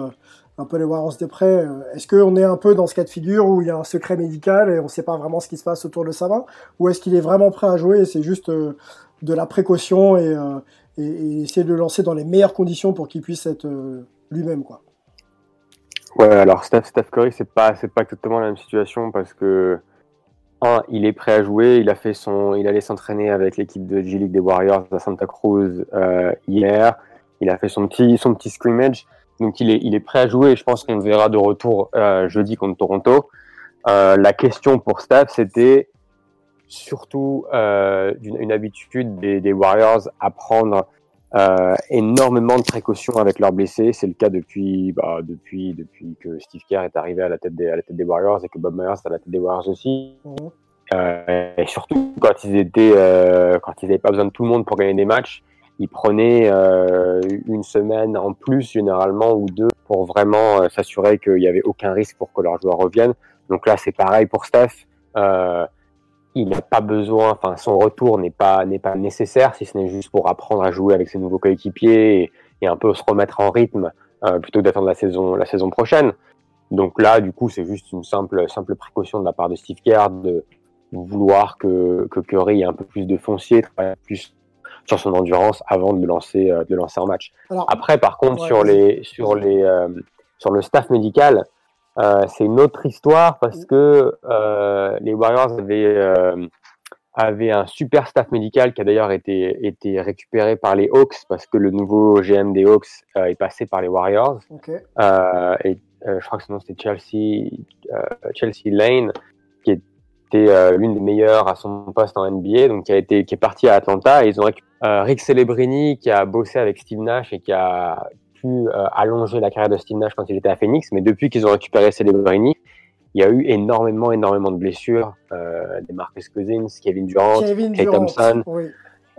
un peu les Warriors de près. Est-ce qu'on est un peu dans ce cas de figure où il y a un secret médical et on ne sait pas vraiment ce qui se passe autour de sa main? Ou est-ce qu'il est vraiment prêt à jouer et c'est juste de la précaution et, et, essayer de le lancer dans les meilleures conditions pour qu'il puisse être lui-même quoi? Ouais, alors Steph, Steph Curry, c'est pas, c'est pas exactement la même situation parce que un, il est prêt à jouer. Il a fait son, il allait s'entraîner avec l'équipe de G League des Warriors à Santa Cruz euh, hier. Il a fait son petit, son petit scrimmage. Donc il est, il est prêt à jouer. Je pense qu'on le verra de retour euh, jeudi contre Toronto. Euh, la question pour Steph, c'était surtout euh, une, une habitude des, des Warriors à prendre euh, énormément de précautions avec leurs blessés. C'est le cas depuis, bah, depuis, depuis que Steve Kerr est arrivé à la tête des, à la tête des Warriors et que Bob Myers est à la tête des Warriors aussi. Mhm. Euh, et surtout quand ils étaient, euh, quand ils n'avaient pas besoin de tout le monde pour gagner des matchs, ils prenaient euh, une semaine en plus généralement ou deux pour vraiment euh, s'assurer qu'il n'y avait aucun risque pour que leurs joueurs reviennent. Donc là, c'est pareil pour Steph. Il n'a pas besoin, enfin son retour n'est pas n'est pas nécessaire si ce n'est juste pour apprendre à jouer avec ses nouveaux coéquipiers et, et un peu se remettre en rythme euh, plutôt que d'attendre la saison la saison prochaine. Donc là, du coup, c'est juste une simple simple précaution de la part de Steve Kerr de vouloir que que Curry ait un peu plus de foncier, plus sur son endurance avant de le lancer euh, de lancer en match. Alors, Après, par contre, Ouais, sur les sur les euh, sur le staff médical, euh, c'est une autre histoire parce que euh, les Warriors avaient euh, avaient un super staff médical qui a d'ailleurs été été récupéré par les Hawks parce que le nouveau GM des Hawks euh, est passé par les Warriors. Ok. euh, et euh, je crois que son nom c'était Chelsea euh, Chelsea Lane qui était l'une des meilleures à son poste en NBA donc qui a été qui est parti à Atlanta. Et ils ont récupéré euh, Rick Celebrini qui a bossé avec Steve Nash et qui a pu euh, allonger la carrière de Steve Nash quand il était à Phoenix mais depuis qu'ils ont récupéré Celebrini il y a eu énormément énormément de blessures euh, des Marcus Cousins Kevin Durant Kevin Durant. Thompson Oui.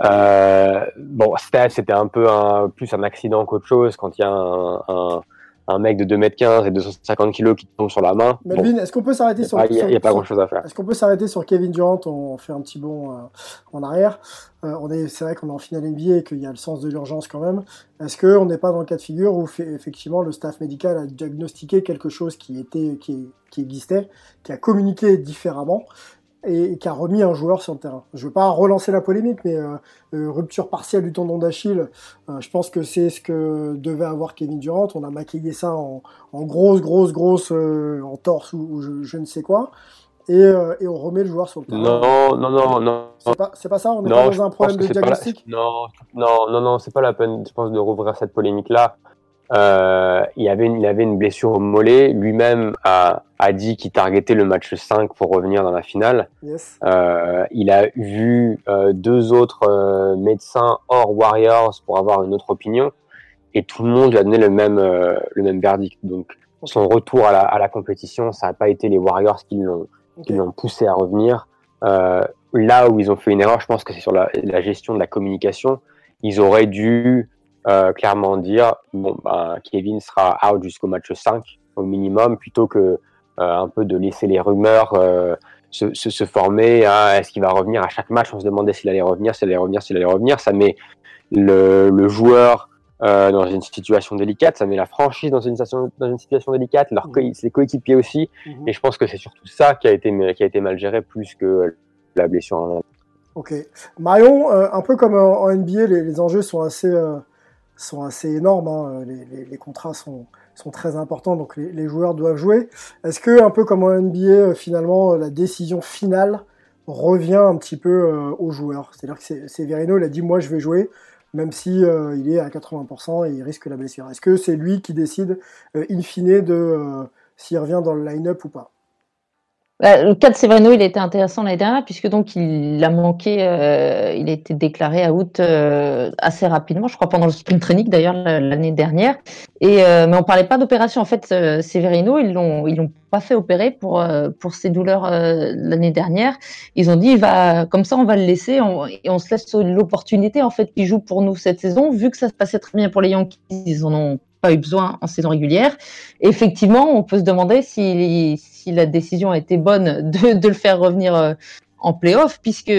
euh, bon, Steph, c'était un peu un, plus un accident qu'autre chose quand il y a un, un, un mec de 2m15 et 250 kg qui tombe sur la main. Bon, Melvin, est-ce qu'on peut s'arrêter il sur, n'y a, pas grand chose à faire. Est-ce qu'on peut s'arrêter sur Kevin Durant? On fait un petit bond euh, en arrière. Euh, on est, c'est vrai qu'on est en finale NBA et qu'il y a le sens de l'urgence quand même. Est-ce qu'on n'est pas dans le cas de figure où fait- effectivement le staff médical a diagnostiqué quelque chose qui était, qui, qui existait, qui a communiqué différemment? Et qui a remis un joueur sur le terrain Je veux pas relancer la polémique, mais euh, euh, rupture partielle du tendon d'Achille, euh, je pense que c'est ce que devait avoir Kevin Durant. On a maquillé ça en, en grosse, grosse, grosse, euh, en torse ou, ou je, je ne sais quoi et, et on remet le joueur sur le terrain. Non, non, non, non. C'est pas, ça, on n'est pas dans un problème de pas la- diagnostic? Non, non, non, non, c'est pas la peine, je pense, de rouvrir cette polémique-là. Euh, il, avait une, il avait une blessure au mollet. Lui-même a, a dit qu'il targetait le match 5 pour revenir dans la finale. Yes. Euh, il a vu euh, deux autres médecins hors Warriors pour avoir une autre opinion et tout le monde lui a donné le même le même verdict. Donc son retour à la, à la compétition, ça n'a pas été les Warriors qui l'ont Ok. qui l'ont poussé à revenir. Là où ils ont fait une erreur, je pense que c'est sur la, la gestion de la communication. Ils auraient dû clairement dire bon, ben, Kevin sera out jusqu'au match 5 au minimum, plutôt que un peu de laisser les rumeurs se, se, former. à Est-ce qu'il va revenir à chaque match? On se demandait s'il allait revenir, s'il allait revenir, s'il allait revenir. Ça met le, le joueur euh, dans une situation délicate, ça met la franchise dans une situation, dans une situation délicate, leurs mmh. ses coéquipiers aussi. Mmh. Et je pense que c'est surtout ça qui a été, qui a été mal géré plus que la blessure en Ok. Marion, euh, un peu comme en, NBA, les, les, enjeux sont assez, euh, sont assez énormes. Hein. Les, les, les, contrats sont, sont très importants, donc les, joueurs doivent jouer. Est-ce que, un peu comme en NBA, euh, finalement, la décision finale revient un petit peu euh, aux joueurs? C'est-à-dire que Severino, il a dit Moi, je vais jouer même si euh, il est à 80% et il risque la blessure. Est-ce que c'est lui qui décide euh, in fine de euh, s'il revient dans le line-up ou pas? Le cas de Severino, il était intéressant l'année dernière puisque donc il a manqué, il a été déclaré à août assez rapidement, je crois pendant le sprint training d'ailleurs l'année dernière. Et mais on parlait pas d'opération en fait. Severino, ils l'ont ils l'ont pas fait opérer pour pour ses douleurs l'année dernière. Ils ont dit va comme ça on va le laisser et on se laisse l'opportunité en fait qu'il joue pour nous cette saison vu que ça se passait très bien pour les Yankees. Ils en ont pas eu besoin en saison régulière. effectivement, on peut se demander si, si la décision a été bonne de, de le faire revenir euh, en playoff, puisque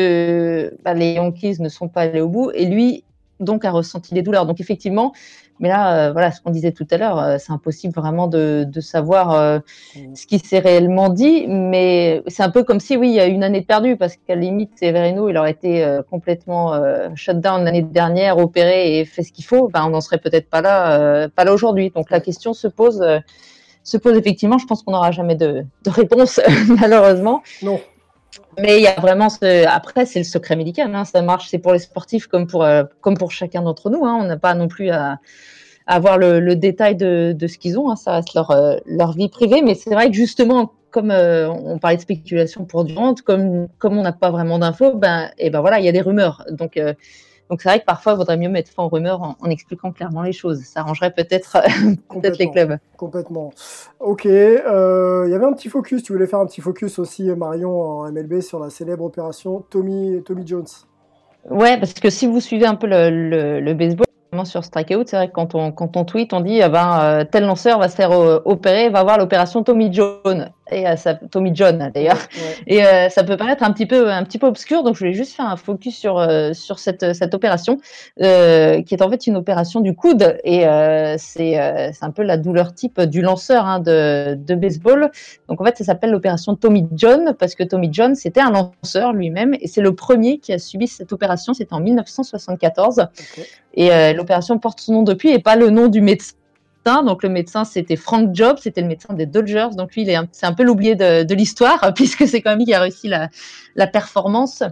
bah, les Yankees ne sont pas allés au bout, et lui, donc, a ressenti des douleurs. Donc, effectivement, mais là, euh, voilà, ce qu'on disait tout à l'heure, euh, c'est impossible vraiment de, de savoir euh, mm. ce qui s'est réellement dit, mais c'est un peu comme si, oui, il y a une année perdue, parce qu'à la limite, Severino, il aurait été complètement shut down l'année dernière, opéré et fait ce qu'il faut, ben, on n'en serait peut-être pas là, pas là aujourd'hui. Donc la question se pose, se pose effectivement. Je pense qu'on n'aura jamais de, de réponse, *laughs* malheureusement. Non. Mais il y a vraiment ce... après c'est le secret médical, hein. ça marche, c'est pour les sportifs comme pour euh, comme pour chacun d'entre nous. Hein. On n'a pas non plus à, avoir le, détail de, de ce qu'ils ont, hein. ça reste leur euh, leur vie privée. Mais c'est vrai que justement, comme euh, on parlait de spéculation pour Durant, comme comme on n'a pas vraiment d'infos, ben et ben voilà, il y a des rumeurs. Donc donc c'est vrai que parfois, il vaudrait mieux mettre fin aux rumeurs en, expliquant clairement les choses. Ça arrangerait peut-être *laughs* peut les clubs. Complètement. Ok. Euh, il y avait un petit focus. Tu voulais faire un petit focus aussi, Marion, en MLB sur la célèbre opération Tommy, Tommy Jones. Ouais, parce que si vous suivez un peu le, le, le baseball, sur Strikeout, c'est vrai que quand on, quand on tweet, on dit, ah ben, euh, tel lanceur va se faire euh, opérer, va avoir l'opération Tommy John. Et euh, ça, Tommy John, d'ailleurs. Et ça peut paraître un petit peu, un petit peu obscur, donc je voulais juste faire un focus sur, sur cette, cette opération, qui est en fait une opération du coude. Et c'est un peu la douleur type du lanceur hein, de, de baseball. Donc en fait, ça s'appelle l'opération Tommy John, parce que Tommy John, c'était un lanceur lui-même, et c'est le premier qui a subi cette opération, c'était en 1974. Et euh, l'opération porte son nom depuis et pas le nom du médecin. Donc le médecin, c'était Frank Jobs, c'était le médecin des Dodgers. Donc lui, c'est un peu l'oublié de, de l'histoire, *laughs* puisque c'est quand même lui qui a réussi la, la performance.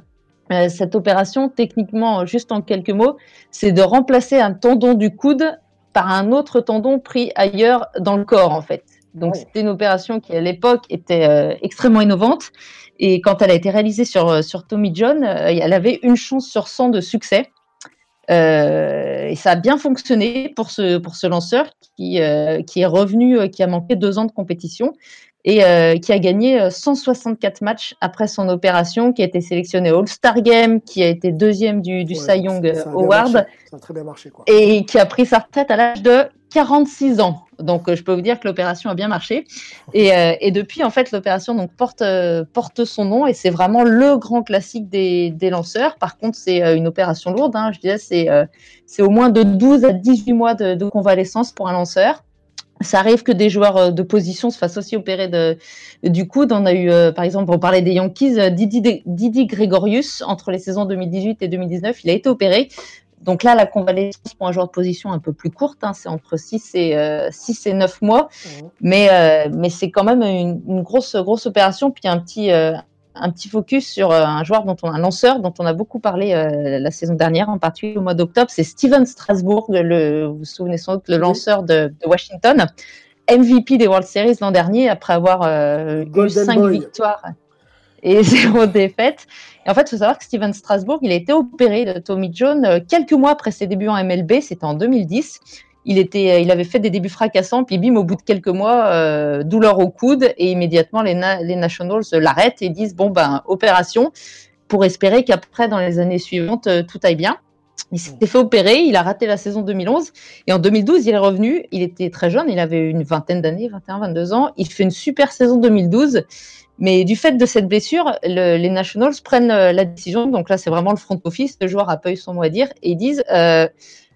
Euh, cette opération, techniquement, juste en quelques mots, c'est de remplacer un tendon du coude par un autre tendon pris ailleurs dans le corps, en fait. Donc c'était une opération qui, à l'époque, était euh, extrêmement innovante. Et quand elle a été réalisée sur, sur Tommy John, elle avait une chance sur 100 de succès. Euh, et ça a bien fonctionné pour ce, pour ce lanceur qui, euh, qui est revenu, euh, qui a manqué deux ans de compétition et qui a gagné 164 matchs après son opération, qui a été sélectionné All-Star Game, qui a été deuxième du, du Cy Young Award. Ça a très bien marché. Quoi. Et qui a pris sa retraite à l'âge de 46 ans. Donc, euh, je peux vous dire que l'opération a bien marché. Et, euh, et depuis, en fait, l'opération donc porte euh, porte son nom et c'est vraiment le grand classique des, des lanceurs. Par contre, c'est une opération lourde. Hein. Je disais, c'est c'est au moins de 12 à 18 mois de, de, convalescence pour un lanceur. Ça arrive que des joueurs de position se fassent aussi opérer de, du coude. On a eu, par exemple, on parlait des Yankees, Didi, Didi Gregorius, entre les saisons 2018 et 2019, il a été opéré. Donc là, la convalescence pour un joueur de position un peu plus courte, hein, c'est entre 6 et, euh, 6 et 9 mois, mmh. mais, euh, mais c'est quand même une, une, grosse, grosse opération. Puis un petit, euh, un petit focus sur euh, un joueur dont on, un lanceur dont on a beaucoup parlé la saison dernière, en particulier au mois d'octobre, c'est Steven Strasbourg, le, vous vous souvenez sans doute, le lanceur de, de Washington, MVP des World Series l'an dernier après avoir eu 5 victoires et *laughs* zéro défaite. Et en fait, il faut savoir que Steven Strasbourg, il a été opéré de Tommy John euh, quelques mois après ses débuts en MLB, c'était en 2010. Il, était, euh, il avait fait des débuts fracassants, puis bim, au bout de quelques mois, euh, douleur au coude, et immédiatement les, les Nationals l'arrêtent et disent bon ben opération pour espérer qu'après dans les années suivantes tout aille bien. Il s'était fait opérer, il a raté la saison 2011 et en 2012 il est revenu. Il était très jeune, il avait une vingtaine d'années, 21, 22 ans. Il fait une super saison 2012. Mais du fait de cette blessure, le, les Nationals prennent euh, la décision. Donc là, c'est vraiment le front office. Le joueur a pas eu son mot à dire et ils disent euh,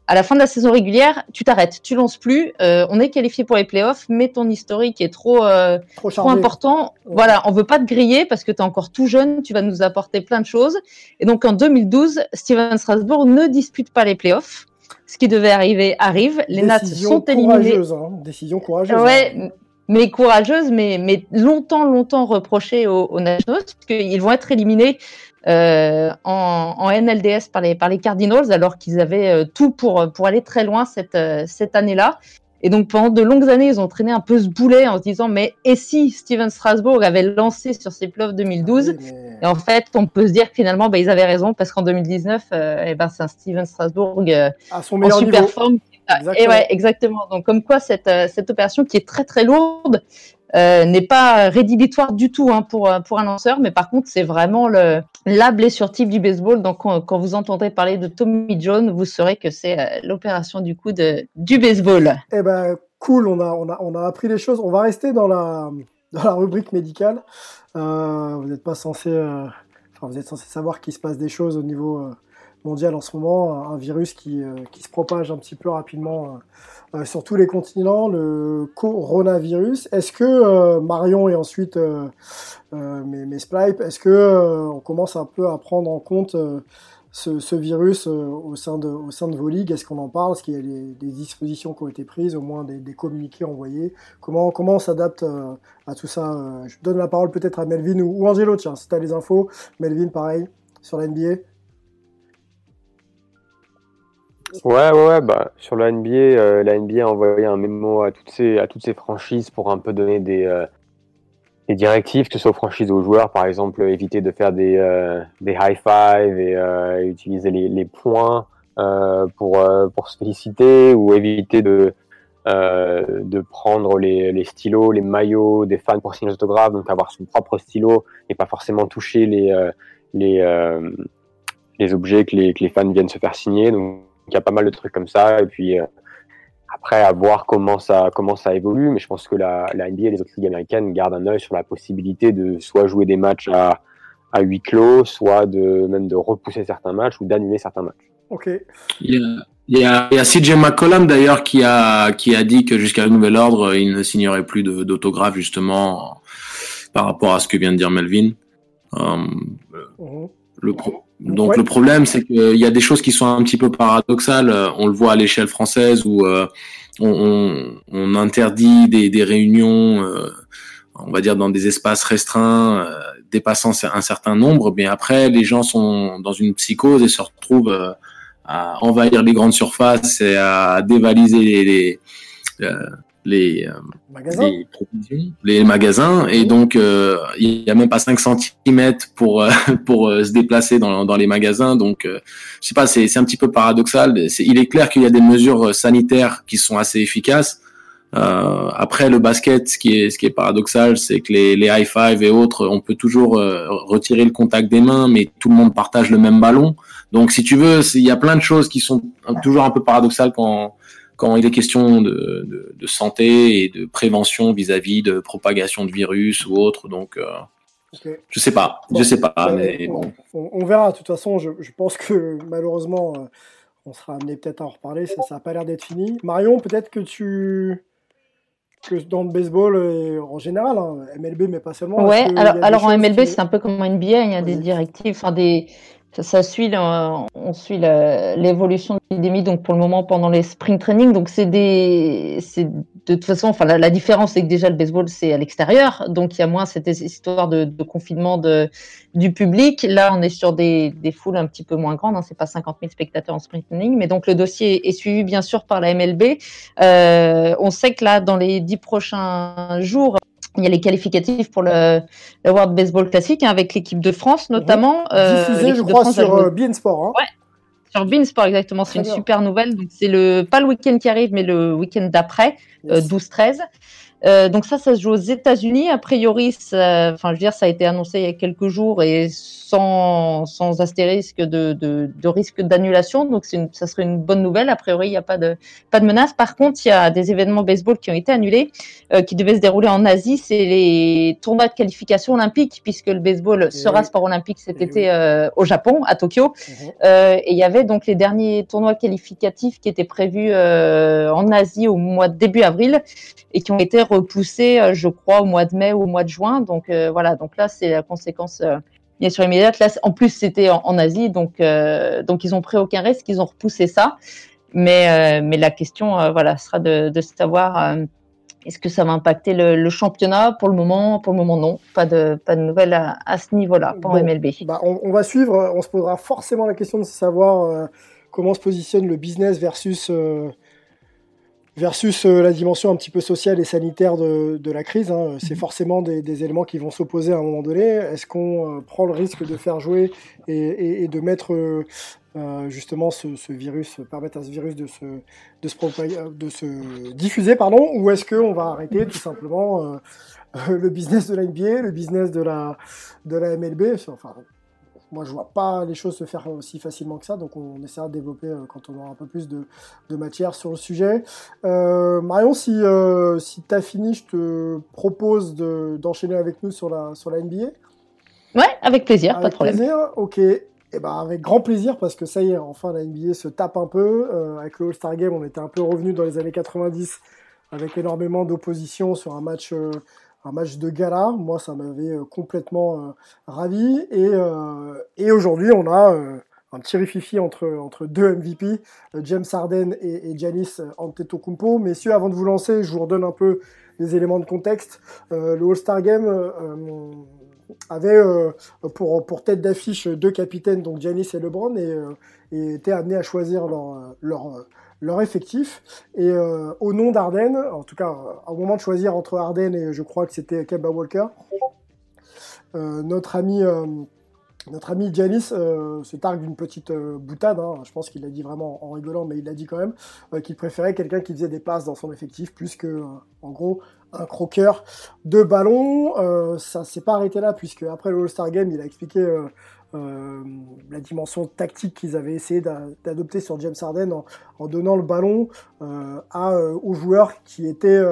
à la fin de la saison régulière, tu t'arrêtes, tu lances plus. Euh, on est qualifié pour les playoffs, mais ton historique est trop euh, Trop, trop chargé. important. Voilà, on veut pas te griller parce que tu es encore tout jeune, tu vas nous apporter plein de choses. Et donc en 2012, Steven Strasbourg ne dispute pas les playoffs. Ce qui devait arriver arrive. Les Nats sont éliminés. courageuse, hein. Décision courageuse. Ouais, hein. mais courageuse, mais, mais longtemps, longtemps reprochée aux, aux Nationals, parce qu'ils vont être éliminés en, en NLDS par les, par les Cardinals, alors qu'ils avaient euh, tout pour, pour aller très loin cette, euh, cette année-là. Et donc pendant de longues années, ils ont traîné un peu ce boulet en se disant, mais et si Steven Strasbourg avait lancé sur ses playoffs 2012 Ah oui, mais- Et en fait, on peut se dire que finalement, bah, ils avaient raison, parce qu'en 2019, euh, eh ben, c'est un Steven Strasbourg euh, à son en super niveau. forme. Ah, Exactement. Et ouais, exactement. Donc, comme quoi, cette, euh, cette opération qui est très très lourde euh, n'est pas rédhibitoire du tout hein, pour, euh, pour un lanceur, mais par contre, c'est vraiment le, la blessure type du baseball. Donc, quand, quand vous entendrez parler de Tommy John, vous saurez que c'est euh, l'opération du coup de, du baseball. Eh ben, cool, on a, on, a, on a appris des choses. On va rester dans la, dans la rubrique médicale. Euh, vous n'êtes pas censé, enfin, vous êtes censé savoir qu'il se passe des choses au niveau euh, mondial en ce moment. Un virus qui, euh, qui se propage un petit peu rapidement euh, euh, sur tous les continents, le coronavirus. Est-ce que Marion et ensuite mes, mes Splipe, est-ce que on commence un peu à prendre en compte ce, virus au, sein de, au sein de vos ligues? Est-ce qu'on en parle? Est-ce qu'il y a des, dispositions qui ont été prises, au moins des, des communiqués envoyés? Comment, comment on s'adapte à tout ça? Je donne la parole peut-être à Melvin ou, ou Angelo, tiens, si tu as les infos. Melvin, pareil, sur la NBA. Ouais, ouais, ouais, bah, sur la NBA, euh, la NBA a envoyé un mémo à toutes ces, à toutes ces franchises pour un peu donner des, euh, des directives, que ce soit aux franchises et aux joueurs, par exemple, éviter de faire des, euh, des high five et euh, utiliser les, les points euh, pour, euh, pour se féliciter ou éviter de, euh, de prendre les, les stylos, les maillots des fans pour signer l'autographe, donc avoir son propre stylo et pas forcément toucher les, euh, les, euh, les objets que les, que les fans viennent se faire signer. Donc, il y a pas mal de trucs comme ça. Et puis, euh, après, à voir comment ça, comment ça évolue. Mais je pense que la, la NBA et les autres ligues américaines gardent un œil sur la possibilité de soit jouer des matchs à, à huis clos, soit de, même de repousser certains matchs ou d'annuler certains matchs. Ok. Il y a, il y a, il y a CJ McCollum d'ailleurs qui a, qui a dit que jusqu'à nouvel ordre, il ne signerait plus d'autographe justement par rapport à ce que vient de dire Melvin. Euh, Mhm. le pro- donc Ouais. le problème, c'est qu'il y a des choses qui sont un petit peu paradoxales. Euh, On le voit à l'échelle française où euh, on, on, on interdit des, des réunions, euh, on va dire dans des espaces restreints, euh, dépassant un certain nombre. Mais après, les gens sont dans une psychose et se retrouvent euh, à envahir les grandes surfaces et à dévaliser les les, euh, les, euh, Magasin les provisions, les magasins, et donc euh, il y a même pas 5 cm pour euh, *laughs* pour euh, se déplacer dans, dans les magasins. Donc, euh, je sais pas, c'est c'est un petit peu paradoxal. Il est clair qu'il y a des mesures sanitaires qui sont assez efficaces. Euh, après le basket, ce qui est ce qui est paradoxal, c'est que les, les high five et autres, on peut toujours euh, retirer le contact des mains, mais tout le monde partage le même ballon. Donc, si tu veux, il y a plein de choses qui sont toujours un peu paradoxales quand quand il est question de, de, de santé et de prévention vis-à-vis de propagation de virus ou autre. Donc, euh, je sais pas, Bon, je sais pas, mais on, bon. on- on verra. De toute façon, je, je pense que malheureusement, euh, on sera amené peut-être à en reparler. Ça n'a pas l'air d'être fini. Marion, peut-être que tu. que dans le baseball, et en général, hein, MLB, mais pas seulement. Ouais, alors, alors en MLB, qui- c'est un peu comme en NBA, il y a des directives, enfin des, ça, suit, on suit l'évolution de l'épidémie, donc pour le moment pendant les spring training, donc c'est des, de toute façon, enfin la, différence c'est que déjà le baseball c'est à l'extérieur, donc il y a moins cette histoire de, confinement du public. Là, on est sur des, des foules un petit peu moins grandes, hein, c'est pas 50 000 spectateurs en spring training, mais donc le dossier est suivi bien sûr par la MLB. Euh, on sait que là, dans les dix prochains jours, il y a les qualificatifs pour le, le World Baseball Classic hein, avec l'équipe de France notamment. Euh, Diffusé, je crois, France sur euh, Bein Sport. hein. sur Beansport exactement. C'est une bien. super nouvelle. Donc c'est le pas le week-end qui arrive, mais le week-end d'après, euh, Yes. 12-13. Euh, donc ça, ça se joue aux États-Unis. A priori, ça, enfin, je veux dire, ça a été annoncé il y a quelques jours et sans, sans astérisque de, de, de risque d'annulation. Donc une, ça serait une bonne nouvelle. A priori, il n'y a pas de, pas de menace. Par contre, il y a des événements baseball qui ont été annulés, euh, qui devaient se dérouler en Asie. C'est les tournois de qualification olympique, puisque le baseball sera sport olympique cet été euh, au Japon, à Tokyo. Mhm. Et il y avait donc les derniers tournois qualificatifs qui étaient prévus en Asie au mois de début avril et qui ont été repoussé, euh, je crois, au mois de mai ou au mois de juin. Donc euh, voilà, donc là, c'est la conséquence euh, bien sûr immédiate. Là, en plus, c'était en, Asie, donc donc ils ont pris aucun risque, ils ont repoussé ça. Mais mais la question, voilà, sera de, de savoir. est-ce que ça va impacter le, championnat? Pour le moment, pour le moment non, pas de pas de nouvelles à, ce niveau-là, en MLB. Bah on, on, va suivre. On se posera forcément la question de savoir comment se positionne le business versus versus euh, la dimension un petit peu sociale et sanitaire de, la crise. Hein. C'est mhm. forcément des, éléments qui vont s'opposer à un moment donné. Est-ce qu'on euh, prend le risque de faire jouer et, de mettre euh, justement ce, virus, permettre à ce virus de se, de se, de se diffuser, pardon, ou est-ce qu'on va arrêter tout simplement *laughs* le business de la NBA, le business de la, de la MLB enfin, moi, je vois pas les choses se faire aussi facilement que ça, donc on essaiera de développer euh, quand on aura un peu plus de, matière sur le sujet. Euh, Marion, si, euh, si tu as fini, je te propose d'enchaîner avec nous sur la, sur la NBA. Ouais, avec plaisir, pas de problème. Plaisir, ok. Et eh ben avec grand plaisir parce que ça y est, enfin la NBA se tape un peu. avec le All-Star Game, on était un peu revenu dans les années 90 avec énormément d'opposition sur un match un match de gala. Moi, ça m'avait euh, complètement euh, ravi. Et, euh, et aujourd'hui, on a un petit rififi entre, entre deux MVP, James Harden et, et Giannis Antetokounmpo. Messieurs, avant de vous lancer, je vous redonne un peu des éléments de contexte. le All-Star Game avait pour, pour tête d'affiche deux capitaines, donc Giannis et LeBron, et, et était amené à choisir leur, leur effectif. Et euh, au nom d'Arden, en tout cas au moment de choisir entre Arden et je crois que c'était Kemba Walker, euh, notre ami euh, notre ami Giannis se targue d'une petite boutade, hein. je pense qu'il l'a dit vraiment en rigolant, mais il l'a dit quand même, qu'il préférait quelqu'un qui faisait des passes dans son effectif plus que, en gros, un croqueur de ballon. ça s'est pas arrêté là, puisque après le All-Star Game, il a expliqué euh, la dimension tactique qu'ils avaient essayé d'adopter sur James Harden en, donnant le ballon euh, euh, aux joueurs qui étaient,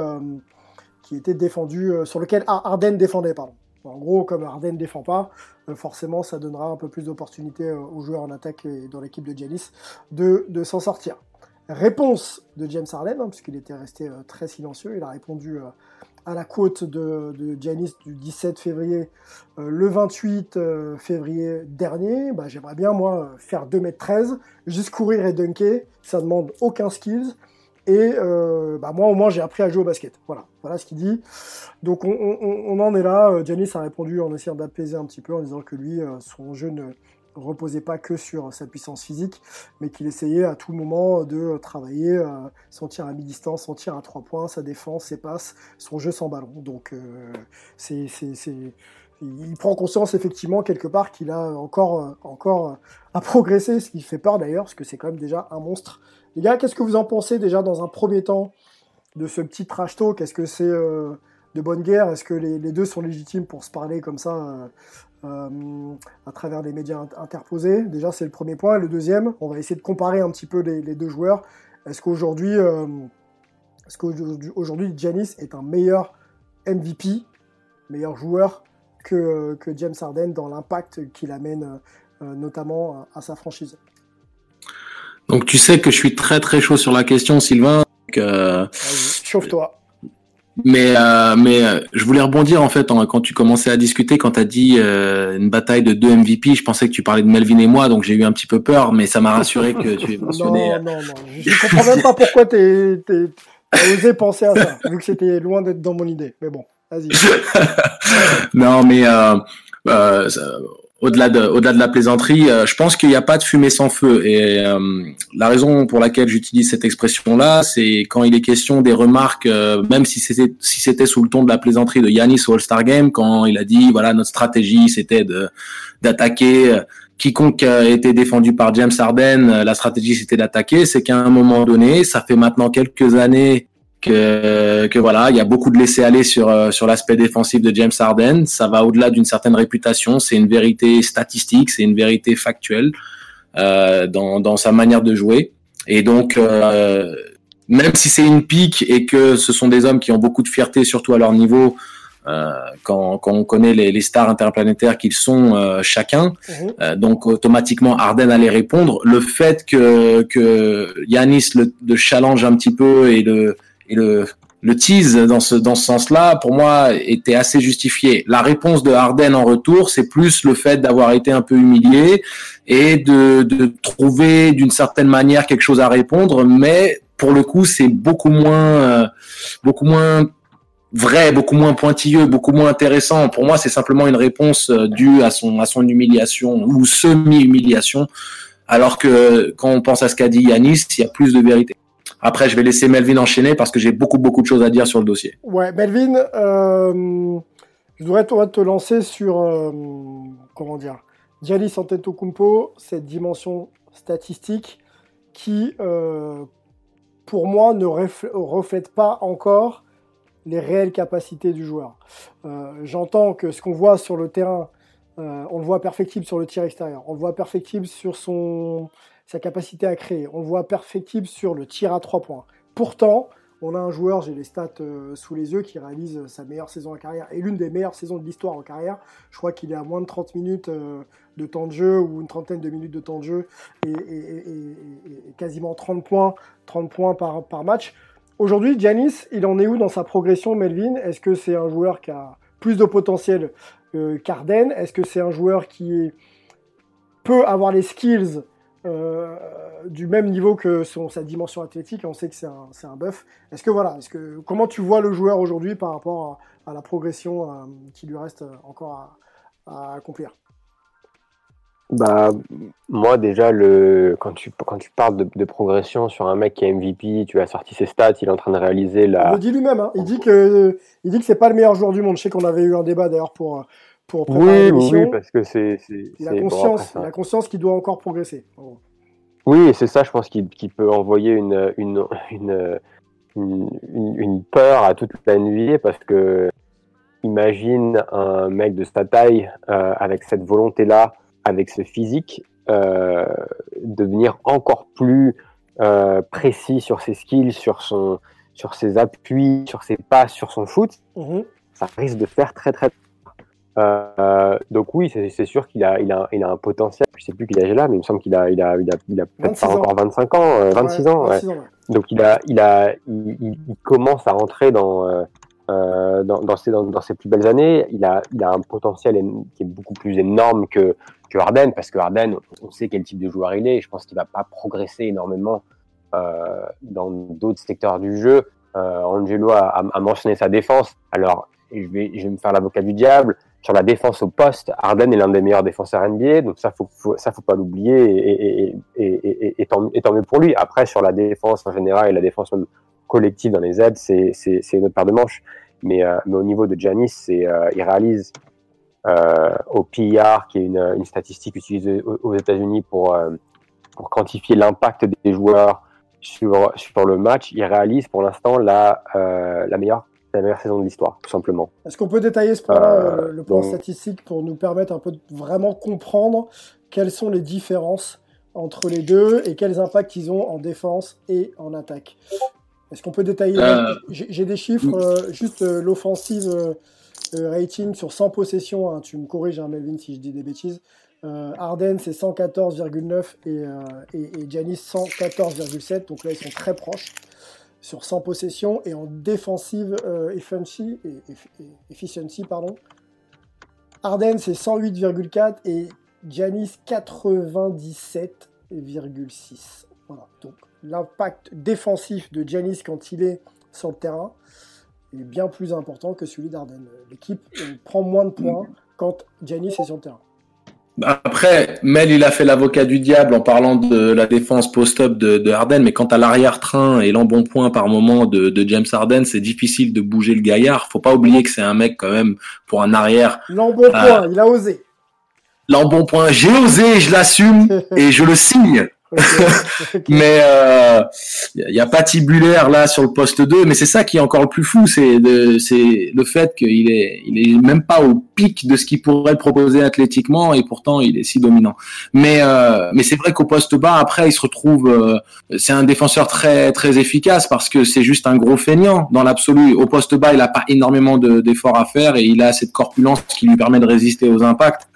qui défendus, sur lequel Harden défendait. Pardon. En gros, comme Harden ne défend pas, forcément, ça donnera un peu plus d'opportunités aux joueurs en attaque et dans l'équipe de Giannis de, de s'en sortir. Réponse de James Harden, hein, puisqu'il était resté très silencieux, il a répondu à la côte de, de Giannis du 17 février, euh, le 28 euh, février dernier, bah, j'aimerais bien moi faire 2m13, juste courir et dunker, ça demande aucun skills. Et euh, bah, moi au moins j'ai appris à jouer au basket. Voilà, voilà ce qu'il dit. Donc on, on, en est là. Giannis a répondu en essayant d'apaiser un petit peu en disant que lui, son jeu ne, reposait pas que sur sa puissance physique, mais qu'il essayait à tout moment de travailler euh, son tir à mi-distance, son tir à trois points, sa défense, ses passes, son jeu sans ballon. Donc euh, c'est, il prend conscience effectivement quelque part qu'il a encore, euh, encore à progresser, ce qui fait peur d'ailleurs, parce que c'est quand même déjà un monstre. Les gars, qu'est-ce que vous en pensez déjà dans un premier temps de ce petit trash talk? Est-ce que c'est de bonne guerre Est-ce que les, les, deux sont légitimes pour se parler comme ça euh, à travers les médias interposés? Déjà, c'est le premier point. Le deuxième, on va essayer de comparer un petit peu les, deux joueurs. Est-ce qu'aujourd'hui, euh, est-ce qu'aujourd'hui, Janis est un meilleur MVP, meilleur joueur que, que James Harden dans l'impact qu'il amène euh, notamment à sa franchise? Donc, tu sais que je suis très très chaud sur la question, Sylvain. Chauffe-toi. Mais euh, mais euh, je voulais rebondir en fait quand tu commençais à discuter quand tu as dit euh, une bataille de deux MVP, je pensais que tu parlais de Melvin et moi donc j'ai eu un petit peu peur mais ça m'a rassuré que tu aies *laughs* mentionné Non non non, je, je comprends même pas pourquoi tu as osé penser à ça *laughs* vu que c'était loin d'être dans mon idée. Mais bon, vas-y. *laughs* non mais euh, euh, au-delà de, au-delà de la plaisanterie, euh, je pense qu'il n'y a pas de fumée sans feu. Et euh, la raison pour laquelle j'utilise cette expression-là, c'est quand il est question des remarques, euh, même si c'était si c'était sous le ton de la plaisanterie de Yanis au All-Star Game, quand il a dit voilà notre stratégie c'était de d'attaquer quiconque était défendu par James Harden, la stratégie c'était d'attaquer. C'est qu'à un moment donné, ça fait maintenant quelques années que, que voilà, il y a beaucoup de laisser aller sur euh, sur l'aspect défensif de James Harden. Ça va au-delà d'une certaine réputation. C'est une vérité statistique, c'est une vérité factuelle euh, dans dans sa manière de jouer. Et donc, euh, même si c'est une pique et que ce sont des hommes qui ont beaucoup de fierté, surtout à leur niveau, euh, quand, quand, on connaît les, les stars interplanétaires qu'ils sont euh, chacun, Mhm. euh, donc automatiquement Arden allait répondre. Le fait que, que Yanis le, le challenge un petit peu et le, et le, le tease dans ce, dans ce sens-là, pour moi, était assez justifié. La réponse de Harden en retour, c'est plus le fait d'avoir été un peu humilié et de, de trouver d'une certaine manière quelque chose à répondre, mais pour le coup, c'est beaucoup moins, euh, beaucoup moins vrai, beaucoup moins pointilleux, beaucoup moins intéressant. Pour moi, c'est simplement une réponse euh, due à son, à son humiliation ou semi-humiliation. Alors que quand on pense à ce qu'a dit Yanis, il y a plus de vérité. Après, je vais laisser Melvin enchaîner parce que j'ai beaucoup, beaucoup de choses à dire sur le dossier. Ouais, Melvin, euh, je voudrais te, lancer sur, euh, comment dire, Giannis Antetokounmpo, cette dimension statistique qui, euh, pour moi, ne refl- reflète pas encore les réelles capacités du joueur. J'entends que ce qu'on voit sur le terrain, on le voit perfectible sur le tir extérieur, on le voit perfectible sur son, sa capacité à créer, on le voit perfectible sur le tir à trois points. Pourtant, on a un joueur, j'ai les stats euh, sous les yeux, qui réalise sa meilleure saison en carrière et l'une des meilleures saisons de l'histoire en carrière. Je crois qu'il est à moins de 30 minutes euh, de temps de jeu ou une trentaine de minutes de temps de jeu et, quasiment 30 points, 30 points par, match. Aujourd'hui, Giannis, il en est où dans sa progression, Melvin? Est-ce que c'est un joueur qui a plus de potentiel euh, qu'Arden? Est-ce que c'est un joueur qui peut avoir les skills euh, du même niveau que son, sa dimension athlétique On sait que c'est un, c'est un buff. Est-ce que voilà, est-ce que comment tu vois le joueur aujourd'hui par rapport à, à la progression euh, qui lui reste encore à, à accomplir? Bah, moi, déjà, le... quand, tu, quand tu parles de, de progression sur un mec qui est MVP, tu as sorti ses stats, il est en train de réaliser Il la. le dit lui-même. hein. Il dit que il dit que c'est pas le meilleur joueur du monde. Je sais qu'on avait eu un débat d'ailleurs pour pour préparer Oui, oui, parce que c'est. c'est- Il a c'est- bon, conscience, après, ça- il a conscience qu'il doit encore progresser. en. Oui, et c'est ça, je pense, qui, qui peut envoyer une, une, une, une, une- une peur à toute la NBA parce que imagine un mec de sa taille euh, avec cette volonté-là, avec ce physique, euh, devenir encore plus euh, précis sur ses skills, sur, son, sur ses appuis, sur ses passes, sur son shoot, Mhm. ça risque de faire très très euh, donc oui, c'est sûr qu'il a, il a, il a un potentiel. Je sais plus quel âge il a, mais il me semble qu'il a, il a, il a, il a peut-être 26 pas ans. encore 25 ans, euh, 26 Ouais, ans. ouais. 26 ans, ouais. Donc il a, il a, il, il- il commence à rentrer dans, euh, euh, dans, dans, ses, dans, dans ses plus belles années. Il a, il a un potentiel en- qui est beaucoup plus énorme que, que Harden, parce que Harden, on sait quel type de joueur il est. Et je pense qu'il va pas progresser énormément euh, dans d'autres secteurs du jeu. Euh, Angelo a, a, a mentionné sa défense. Alors, je vais, je vais me faire l'avocat du diable. Sur la défense au poste, Harden est l'un des meilleurs défenseurs NBA, donc ça faut, faut ça faut pas l'oublier et, et, et, et, tant, tant mieux pour lui. Après sur la défense en général et la défense collective dans les aides, c'est c'est autre paire de manches. Mais euh, mais au niveau de Giannis, c'est euh, il réalise euh, au PIR, qui est une, une statistique utilisée aux, États-Unis pour pour quantifier l'impact des joueurs sur sur le match, il réalise pour l'instant la la meilleure la meilleure saison de l'histoire, tout simplement. Est-ce qu'on peut détailler ce point-là, Euh, euh, le point donc- statistique, pour nous permettre un peu de vraiment comprendre quelles sont les différences entre les deux et quels impacts ils ont en défense et en attaque? Est-ce qu'on peut détailler? Euh, J'ai des chiffres, euh, juste euh, l'offensive rating sur 100 possessions. hein, tu me corriges, hein, Melvin, si je dis des bêtises. Euh, Arden, c'est 114,9 et, euh, et, et Giannis 114,7. Donc là, ils sont très proches sur 100 possessions. Et en défensive euh, efficiency, pardon, Arden, c'est 108,4 et Giannis 97,6. Voilà. Donc l'impact défensif de Giannis quand il est sur le terrain est bien plus important que celui d'Arden. L'équipe prend moins de points quand Giannis est sur le terrain. Après, Mel, il a fait l'avocat du diable en parlant de la défense post-up de, de Harden, mais quant à l'arrière-train et l'embonpoint par moment de, de James Harden, c'est difficile de bouger le gaillard. Faut pas oublier que c'est un mec quand même pour un arrière. L'embonpoint, Ah. il a osé. L'embonpoint, j'ai osé, je l'assume *laughs* et je le signe. *laughs* mais il n'y a pas Tibulaire là sur le poste 2, mais c'est ça qui est encore le plus fou, c'est c'est le fait qu'il est il est même pas au pic de ce qu'il pourrait proposer athlétiquement et pourtant il est si dominant. Mais mais c'est vrai qu'au poste bas après il se retrouve c'est un défenseur très très efficace parce que c'est juste un gros feignant dans l'absolu. Au poste bas il a pas énormément d'efforts à faire et il a cette corpulence qui lui permet de résister aux impacts.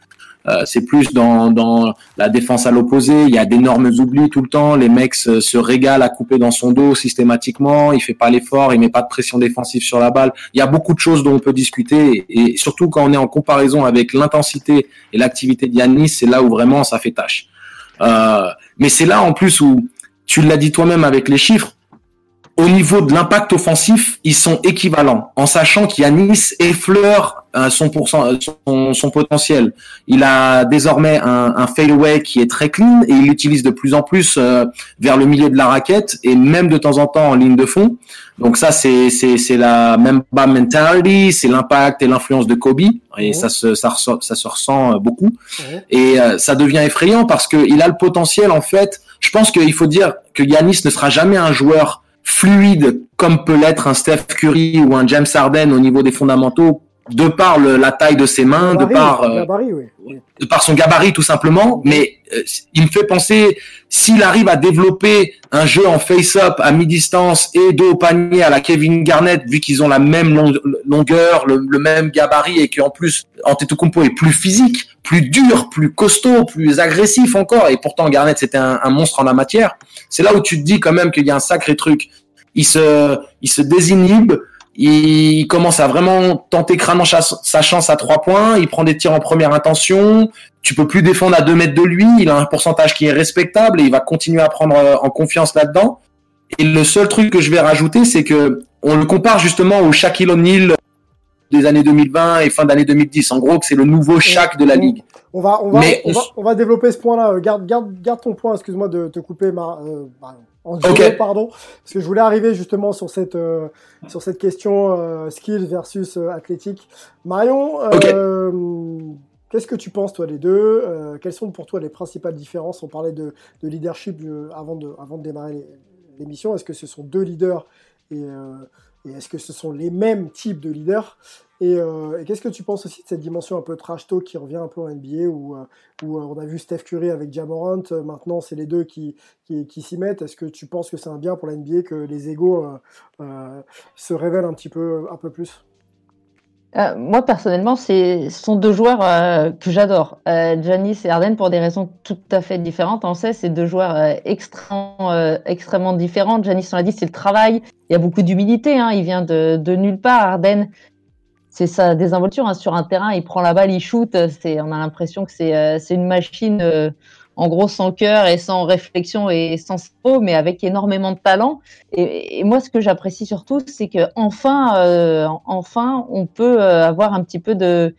Euh, c'est plus dans, dans la défense à l'opposé. Il y a d'énormes oublis tout le temps. Les mecs se, régalent à couper dans son dos systématiquement. Il fait pas l'effort. Il met pas de pression défensive sur la balle. Il y a beaucoup de choses dont on peut discuter. Et, surtout quand on est en comparaison avec l'intensité et l'activité d'Yanis, c'est là où vraiment ça fait tâche. Euh, mais c'est là en plus où tu l'as dit toi-même avec les chiffres au niveau de l'impact offensif, ils sont équivalents, en sachant qu'Yanis effleure euh, son, son, son, potentiel. Il a désormais un, un fadeaway qui est très clean et il l'utilise de plus en plus euh, vers le milieu de la raquette et même de temps en temps en ligne de fond. Donc ça, c'est la même mentality, c'est l'impact et l'influence de Kobe et ça se ça, ça se ressent euh, beaucoup et ça devient effrayant parce que il a le potentiel en fait. Je pense qu'il faut dire que Yanis ne sera jamais un joueur fluide comme peut l'être un Steph Curry ou un James Harden au niveau des fondamentaux de par la taille de ses mains, de par euh, de par son gabarit tout simplement, mais euh, il me fait penser s'il arrive à développer un jeu en face-up à mi-distance et dos au panier à la Kevin Garnett, vu qu'ils ont la même longueur, le, même gabarit et qu'en plus Antetokounmpo est plus physique, plus dur, plus costaud, plus agressif encore, et pourtant Garnett c'était un, un monstre en la matière. C'est là où tu te dis quand même qu'il y a un sacré truc. Il se, il se désinhibe, il commence à vraiment tenter crânement sa chance à trois points. Il prend des tirs en première intention. Tu peux plus défendre à deux mètres de lui. Il a un pourcentage qui est respectable et il va continuer à prendre euh, en confiance là-dedans. Et le seul truc que je vais rajouter, c'est que on le compare justement au Shaquille O'Neal des années 2020 et fin d'année 2010. En gros, que c'est le nouveau Shaq de la ligue. On va, on va, on va, développer ce point-là. Garde, garde, garde ton point. Excuse-moi de te couper, ma, euh, en pardon, parce que je voulais arriver justement sur cette euh, sur cette question euh, skills versus euh, athlétique. Marion, qu'est-ce que tu penses toi les deux Quelles sont pour toi les principales différences? On parlait de, de leadership avant de avant de démarrer l'émission. Est-ce que ce sont deux leaders et, et est-ce que ce sont les mêmes types de leaders? Euh, et, qu'est-ce que tu penses aussi de cette dimension un peu trash talk qui revient un peu en NBA où, euh, où euh, on a vu Steph Curry avec Jamorant, maintenant c'est les deux qui, s'y mettent. Est-ce que tu penses que c'est un bien pour la NBA que les égaux se révèlent un petit peu, un peu plus? Moi personnellement, ce sont deux joueurs que j'adore. Janis et Arden pour des raisons tout à fait différentes. On sait, c'est deux joueurs extrêmement, extrêmement différents. Janis, on l'a dit, c'est le travail. Il y a beaucoup d'humilité. Hein. Il vient de, de nulle part. Arden, c'est sa désinvolture hein. sur un terrain, il prend la balle, il shoot. On a l'impression que c'est, euh, une machine, euh, en gros sans cœur et sans réflexion et sans cerveau, mais avec énormément de talent. Et, moi, ce que j'apprécie surtout, c'est que enfin, euh, enfin, on peut avoir un petit peu de,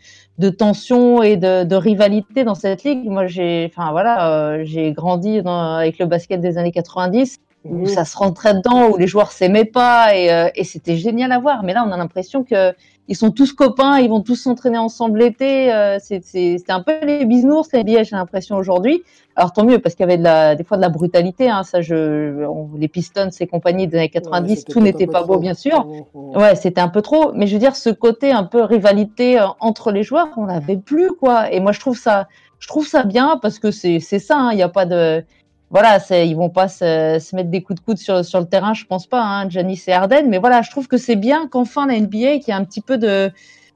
tension et de, rivalité dans cette ligue. Moi, j'ai, enfin voilà, j'ai grandi dans, avec le basket des années 90 où ça se rentrait dedans, où les joueurs s'aimaient pas et, et c'était génial à voir. Mais là, on a l'impression que ils sont tous copains, ils vont tous s'entraîner ensemble l'été. Euh, c'est un peu les bisounours, les billets, j'ai l'impression aujourd'hui. Alors tant mieux parce qu'il y avait de la, des fois de la brutalité. Hein, ça, je, les Pistons et compagnie des années 90, tout n'était pas beau, bien sûr. Ouais, c'était un peu trop. Mais je veux dire, ce côté un peu rivalité euh, entre les joueurs, on n'avait plus quoi. Et moi, je trouve ça, je trouve ça bien parce que c'est ça. Hein. Il n'y a pas de voilà, ils vont pas se, se, mettre des coups de coude sur, sur le terrain, je pense pas, hein, Janice et Arden. Mais voilà, je trouve que c'est bien qu'enfin la NBA, qu'il y a un petit peu de,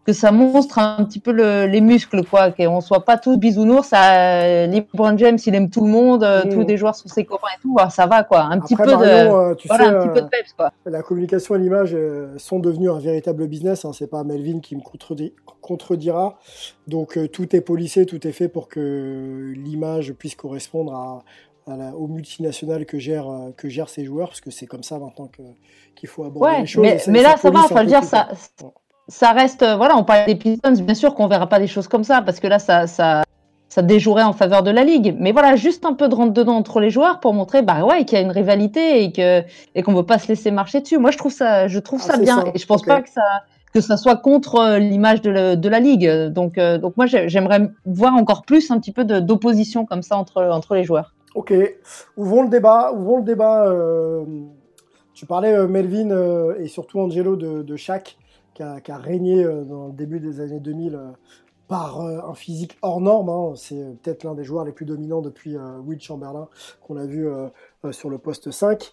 que ça montre un petit peu le, les muscles, quoi, qu'on soit pas tous bisounours. Ça, LeBron James, il aime tout le monde, euh, tous les joueurs sont ses copains et tout. ça va, quoi. Un petit peu de, euh, tu voilà, sais, un petit peu de peps, quoi. La communication et l'image euh, sont devenus un véritable business. Hein, c'est pas Melvin qui me contredira. Donc tout est policé, tout est fait pour que l'image puisse correspondre à, aux multinationales que gèrent, euh, que gèrent ces joueurs, parce que c'est comme ça maintenant qu'il faut aborder les choses. Mais, mais là, ça va, enfin, dire, ça, ça reste. Euh, voilà, on parle des Pistons, bien sûr qu'on verra pas des choses comme ça, parce que là, ça, ça, ça déjouerait en faveur de la ligue. Mais voilà, juste un peu de rentre dedans entre les joueurs pour montrer, bah ouais, qu'il y a une rivalité et que et qu'on veut pas se laisser marcher dessus. Moi, je trouve ça, je trouve ah, ça bien, et je pense pas que ça que ça soit contre euh, l'image de, de, la ligue. Donc, donc moi, j'aimerais voir encore plus un petit peu d'opposition comme ça entre entre les joueurs. Ok, ouvrons le débat. Ouvrons le débat. euh, tu parlais, euh, Melvin, euh, et surtout Angelo de, de Shaq, qui a, régné dans le début des années 2000 euh, par un physique hors norme. hein. C'est peut-être l'un des joueurs les plus dominants depuis Will Chamberlain qu'on a vu sur le poste 5.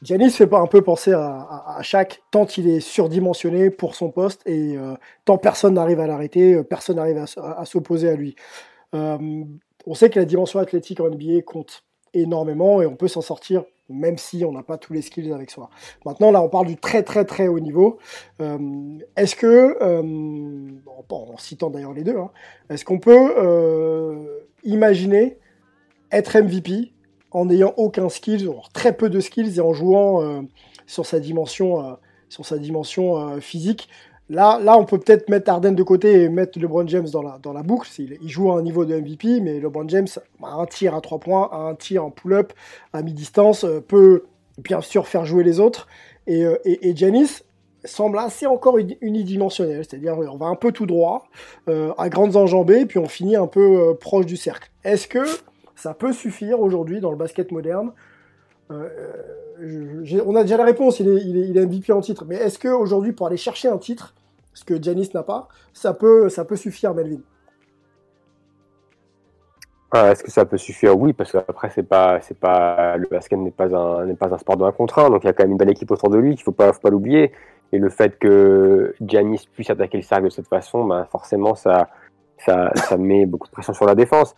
Giannis fait pas un peu penser à, à, Shaq, tant il est surdimensionné pour son poste et tant personne n'arrive à l'arrêter, personne n'arrive à, s'opposer à lui. On sait que la dimension athlétique en NBA compte énormément et on peut s'en sortir même si on n'a pas tous les skills avec soi. Maintenant, là, on parle du très très très haut niveau. Euh, est-ce que, euh, en, citant d'ailleurs les deux, hein, est-ce qu'on peut euh, imaginer être MVP en n'ayant aucun skill, ou très peu de skills et en jouant sur sa dimension, physique? Là, là, on peut peut-être mettre Harden de côté et mettre LeBron James dans la, dans la boucle. Il, joue à un niveau de MVP, mais LeBron James a un tir à 3 points, a un tir en pull-up à mi-distance, euh, peut bien sûr faire jouer les autres. Et, euh, et, semble assez encore uni- unidimensionnel, c'est-à-dire on va un peu tout droit, euh, à grandes enjambées, puis on finit un peu proche du cercle. Est-ce que ça peut suffire aujourd'hui dans le basket moderne Euh, j'ai- on a déjà la réponse, il est, il est, en titre. Mais est-ce que aujourd'hui, pour aller chercher un titre, ce que Giannis n'a pas, ça peut, suffire, Melvin? Ah, Est-ce que ça peut suffire? Oui, parce qu'après c'est c'est pas, le basket n'est pas un, sport de un contre un, donc il y a quand même une belle équipe autour de lui qu'il faut pas, faut pas l'oublier. Et le fait que Giannis puisse attaquer le cercle de cette façon, ben forcément ça met beaucoup de pression sur la défense.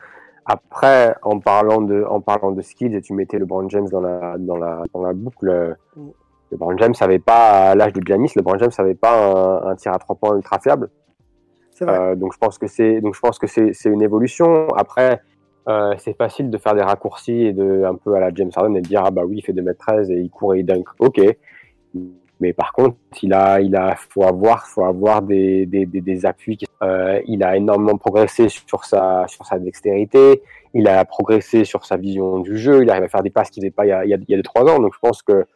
Après, en parlant de, en parlant de skills, et tu mettais LeBron James dans la, dans la, dans la boucle. Mm. LeBron James savait pas à l'âge de Giannis, LeBron James savait pas un, un tir à trois points ultra fiable. Euh, donc je pense que c'est donc je pense que c'est une évolution. Après, euh, c'est facile de faire des raccourcis et de un peu à la James Harden et de dire ah bah oui il fait 2m13 et il court et il dunk. Ok. Mais par contre, il a il a faut avoir faut avoir des des, des, des appuis. Euh, il a énormément progressé sur sa sur sa dextérité. Il a progressé sur sa vision du jeu. Il arrive à faire des passes qu'il faisait pas il y a il y a, il y a deux trois ans. Donc je pense que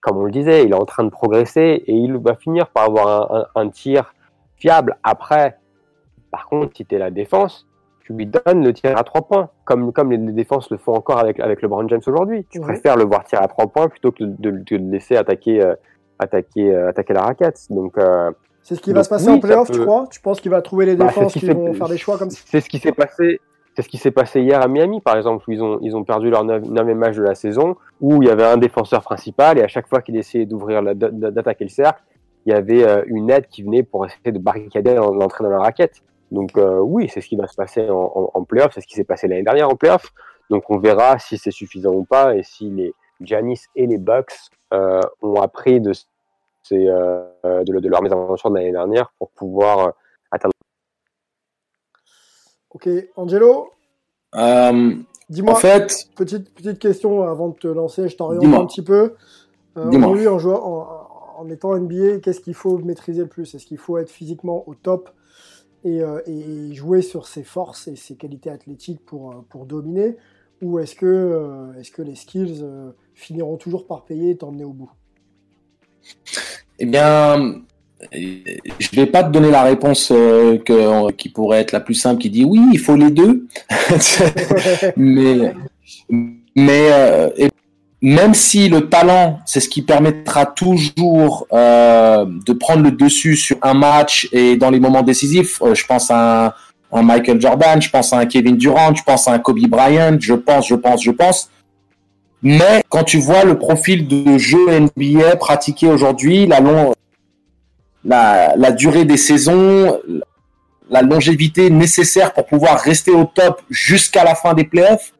comme on le disait, il est en train de progresser et il va finir par avoir un, un, un tir fiable. Après, par contre, si tu es la défense, tu lui donnes le tir à trois points, comme, comme les, défenses le font encore avec, avec LeBron James aujourd'hui. Tu Ouais. préfères le voir tirer à trois points plutôt que de, de le laisser attaquer, euh, attaquer, euh, attaquer la raquette. Donc, euh, C'est ce qui va se passer oui, en playoff, tu crois? Tu penses qu'il va trouver les Bah, défenses qui qui fait- vont faire des choix comme ça? c'est ce qui s'est passé. C'est ce qui s'est passé hier à Miami, par exemple, où ils ont, ils ont perdu leur neuvième match de la saison, où il y avait un défenseur principal, et à chaque fois qu'il essayait d'ouvrir, d'attaquer le cercle, il y avait euh, une aide qui venait pour essayer de barricader l'en- l'entrée dans la raquette. Donc euh, oui, c'est ce qui va se passer en, en, en playoff, c'est ce qui s'est passé l'année dernière en playoff. Donc on verra si c'est suffisant ou pas, et si les Giannis et les Bucks euh, ont appris de, ces, euh, de, de leur mésaventure de l'année dernière pour pouvoir euh, atteindre. Ok, Angelo, dis-moi, en fait, petite, petite question avant de te lancer, je t'oriente un petit peu. Euh. Aujourd'hui, en, jouant- en, en étant NBA, qu'est-ce qu'il faut maîtriser le plus? Est-ce qu'il faut être physiquement au top et, euh, et jouer sur ses forces et ses qualités athlétiques pour, euh, pour dominer Ou est-ce que, euh, est-ce que les skills finiront toujours par payer et t'emmener au bout? Eh bien, je vais pas te donner la réponse euh, que, qui pourrait être la plus simple, qui dit oui, il faut les deux. *laughs* *laughs* mais mais euh, et même si le talent, c'est ce qui permettra toujours euh, de prendre le dessus sur un match et dans les moments décisifs, euh, je pense à un, un Michael Jordan, je pense à un Kevin Durant, je pense à un Kobe Bryant, je pense, je pense, je pense. Mais quand tu vois le profil de jeu NBA pratiqué aujourd'hui, la, long, la, la durée des saisons, la longévité nécessaire pour pouvoir rester au top jusqu'à la fin des playoffs,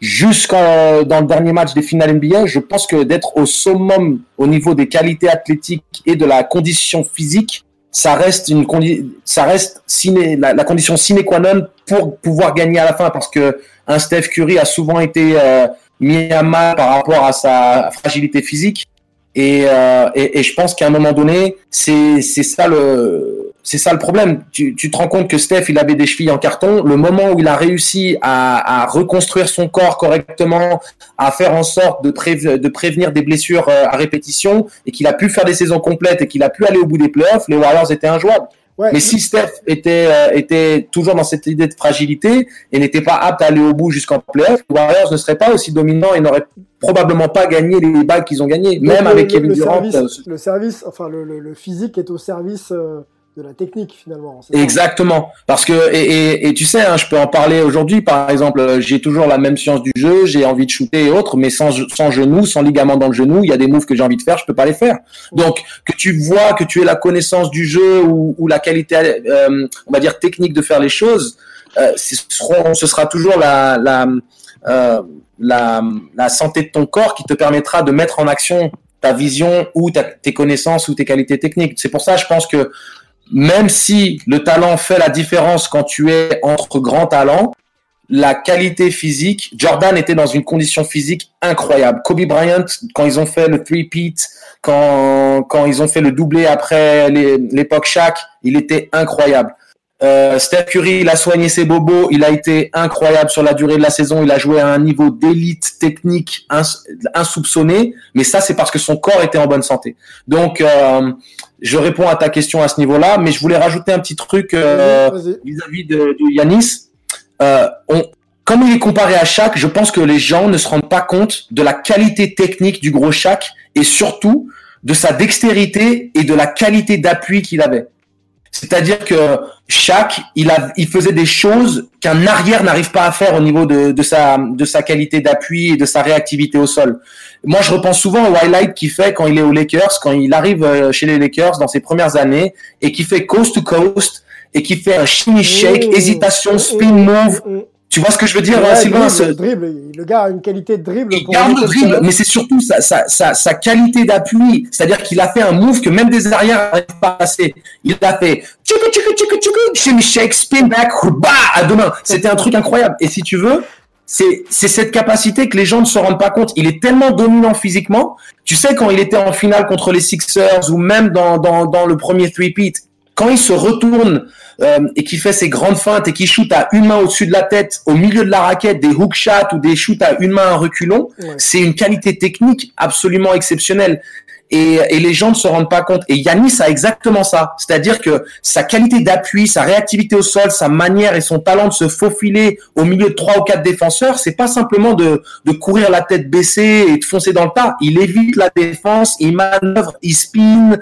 jusqu'à dans le dernier match des finales NBA, je pense que d'être au summum au niveau des qualités athlétiques et de la condition physique, ça reste une condi ça reste sine la, la condition sine qua non pour pouvoir gagner à la fin. Parce que un Steph Curry a souvent été euh, mis à mal par rapport à sa fragilité physique. Et, euh, et, et je pense qu'à un moment donné c'est c'est ça le c'est ça le problème. Tu, tu te rends compte que Steph, il avait des chevilles en carton. Le moment où il a réussi à, à reconstruire son corps correctement, à faire en sorte de, préve- de prévenir des blessures euh, à répétition, et qu'il a pu faire des saisons complètes et qu'il a pu aller au bout des playoffs, les Warriors étaient injouables. mais si Steph était, euh, était toujours dans cette idée de fragilité et n'était pas apte à aller au bout jusqu'en playoff, les Warriors ne seraient pas aussi dominants et n'auraient probablement pas gagné les balles qu'ils ont gagnées, même le, avec Kevin le Durant. Service, euh, le service, enfin le physique est au service euh, de la technique finalement. Exactement, parce que et, tu sais, hein, je peux en parler aujourd'hui. Par exemple, euh, j'ai toujours la même science du jeu, j'ai envie de shooter et autres, mais sans sans genou, sans ligament dans le genou, il y a des moves que j'ai envie de faire, je peux pas les faire. Donc que tu vois, que tu aies la connaissance du jeu ou, la qualité, euh, on va dire technique de faire les choses, euh, ce, sera toujours la la, la santé de ton corps qui te permettra de mettre en action ta vision ou tes connaissances ou tes qualités techniques. C'est pour ça, je pense que même si le talent fait la différence quand tu es entre grands talents, la qualité physique, Jordan était dans une condition physique incroyable. Kobe Bryant, quand ils ont fait le three-peat, quand, quand ils ont fait le doublé après l'époque Shaq, il était incroyable. Euh, Steph Curry, il a soigné ses bobos, il a été incroyable sur la durée de la saison, il a joué à un niveau d'élite technique ins- insoupçonné, mais ça c'est parce que son corps était en bonne santé. Donc, euh, je réponds à ta question à ce niveau-là, mais je voulais rajouter un petit truc euh, vis-à-vis de, de Yanis. Euh, on, comme il est comparé à Shaq, je pense que les gens ne se rendent pas compte de la qualité technique du gros Shaq et surtout de sa dextérité et de la qualité d'appui qu'il avait. C'est-à-dire que Shaq, il, a, il faisait des choses qu'un arrière n'arrive pas à faire au niveau de, de, sa, de sa qualité d'appui et de sa réactivité au sol. Moi, je repense souvent au highlight qu'il fait quand il est aux Lakers, quand il arrive euh, chez les Lakers dans ses premières années et qui fait coast to coast et qui fait un shimmy shake, Mmh. hésitation, spin move. Tu vois ce que je veux dire, Ouais, Sylvain dribble, ce- dribble. Le gars a une qualité de dribble. il pour garde le dribble, ça. mais c'est surtout sa, sa, sa, sa qualité d'appui. C'est-à-dire qu'il a fait un move que même des arrières n'arrivent pas à passer. Il a fait tchoukou tchoukou tchoukou tchoukou, shimmy shake, spin back, bah, à demain. C'était un truc incroyable. Et si tu veux, c'est c'est cette capacité que les gens ne se rendent pas compte. Il est tellement dominant physiquement. Tu sais, quand il était en finale contre les Sixers ou même dans, dans, dans le premier three-peat, quand il se retourne euh, et qu'il fait ses grandes feintes et qu'il shoot à une main au-dessus de la tête, au milieu de la raquette, des hook shots ou des shoots à une main en reculon, Ouais. c'est une qualité technique absolument exceptionnelle. Et, et les gens ne se rendent pas compte. Et Yanis a exactement ça. C'est-à-dire que sa qualité d'appui, sa réactivité au sol, sa manière et son talent de se faufiler au milieu de trois ou quatre défenseurs, c'est pas simplement de, de courir la tête baissée et de foncer dans le tas. Il évite la défense, il manœuvre, il spin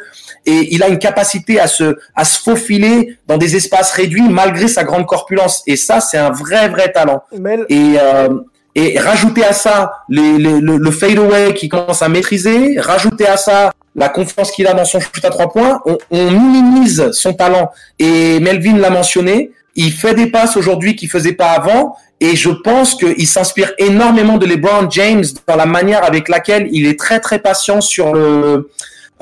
et il a une capacité à se, à se faufiler dans des espaces réduits malgré sa grande corpulence. Et ça, c'est un vrai, vrai talent. Et, euh, et rajouter à ça les, les- le, le fadeaway qu'il commence à maîtriser, rajouter à ça la confiance qu'il a dans son shoot à trois points, on, on minimise son talent. Et Melvin l'a mentionné, il fait des passes aujourd'hui qu'il faisait pas avant. Et je pense qu'il s'inspire énormément de LeBron James dans la manière avec laquelle il est très très patient sur le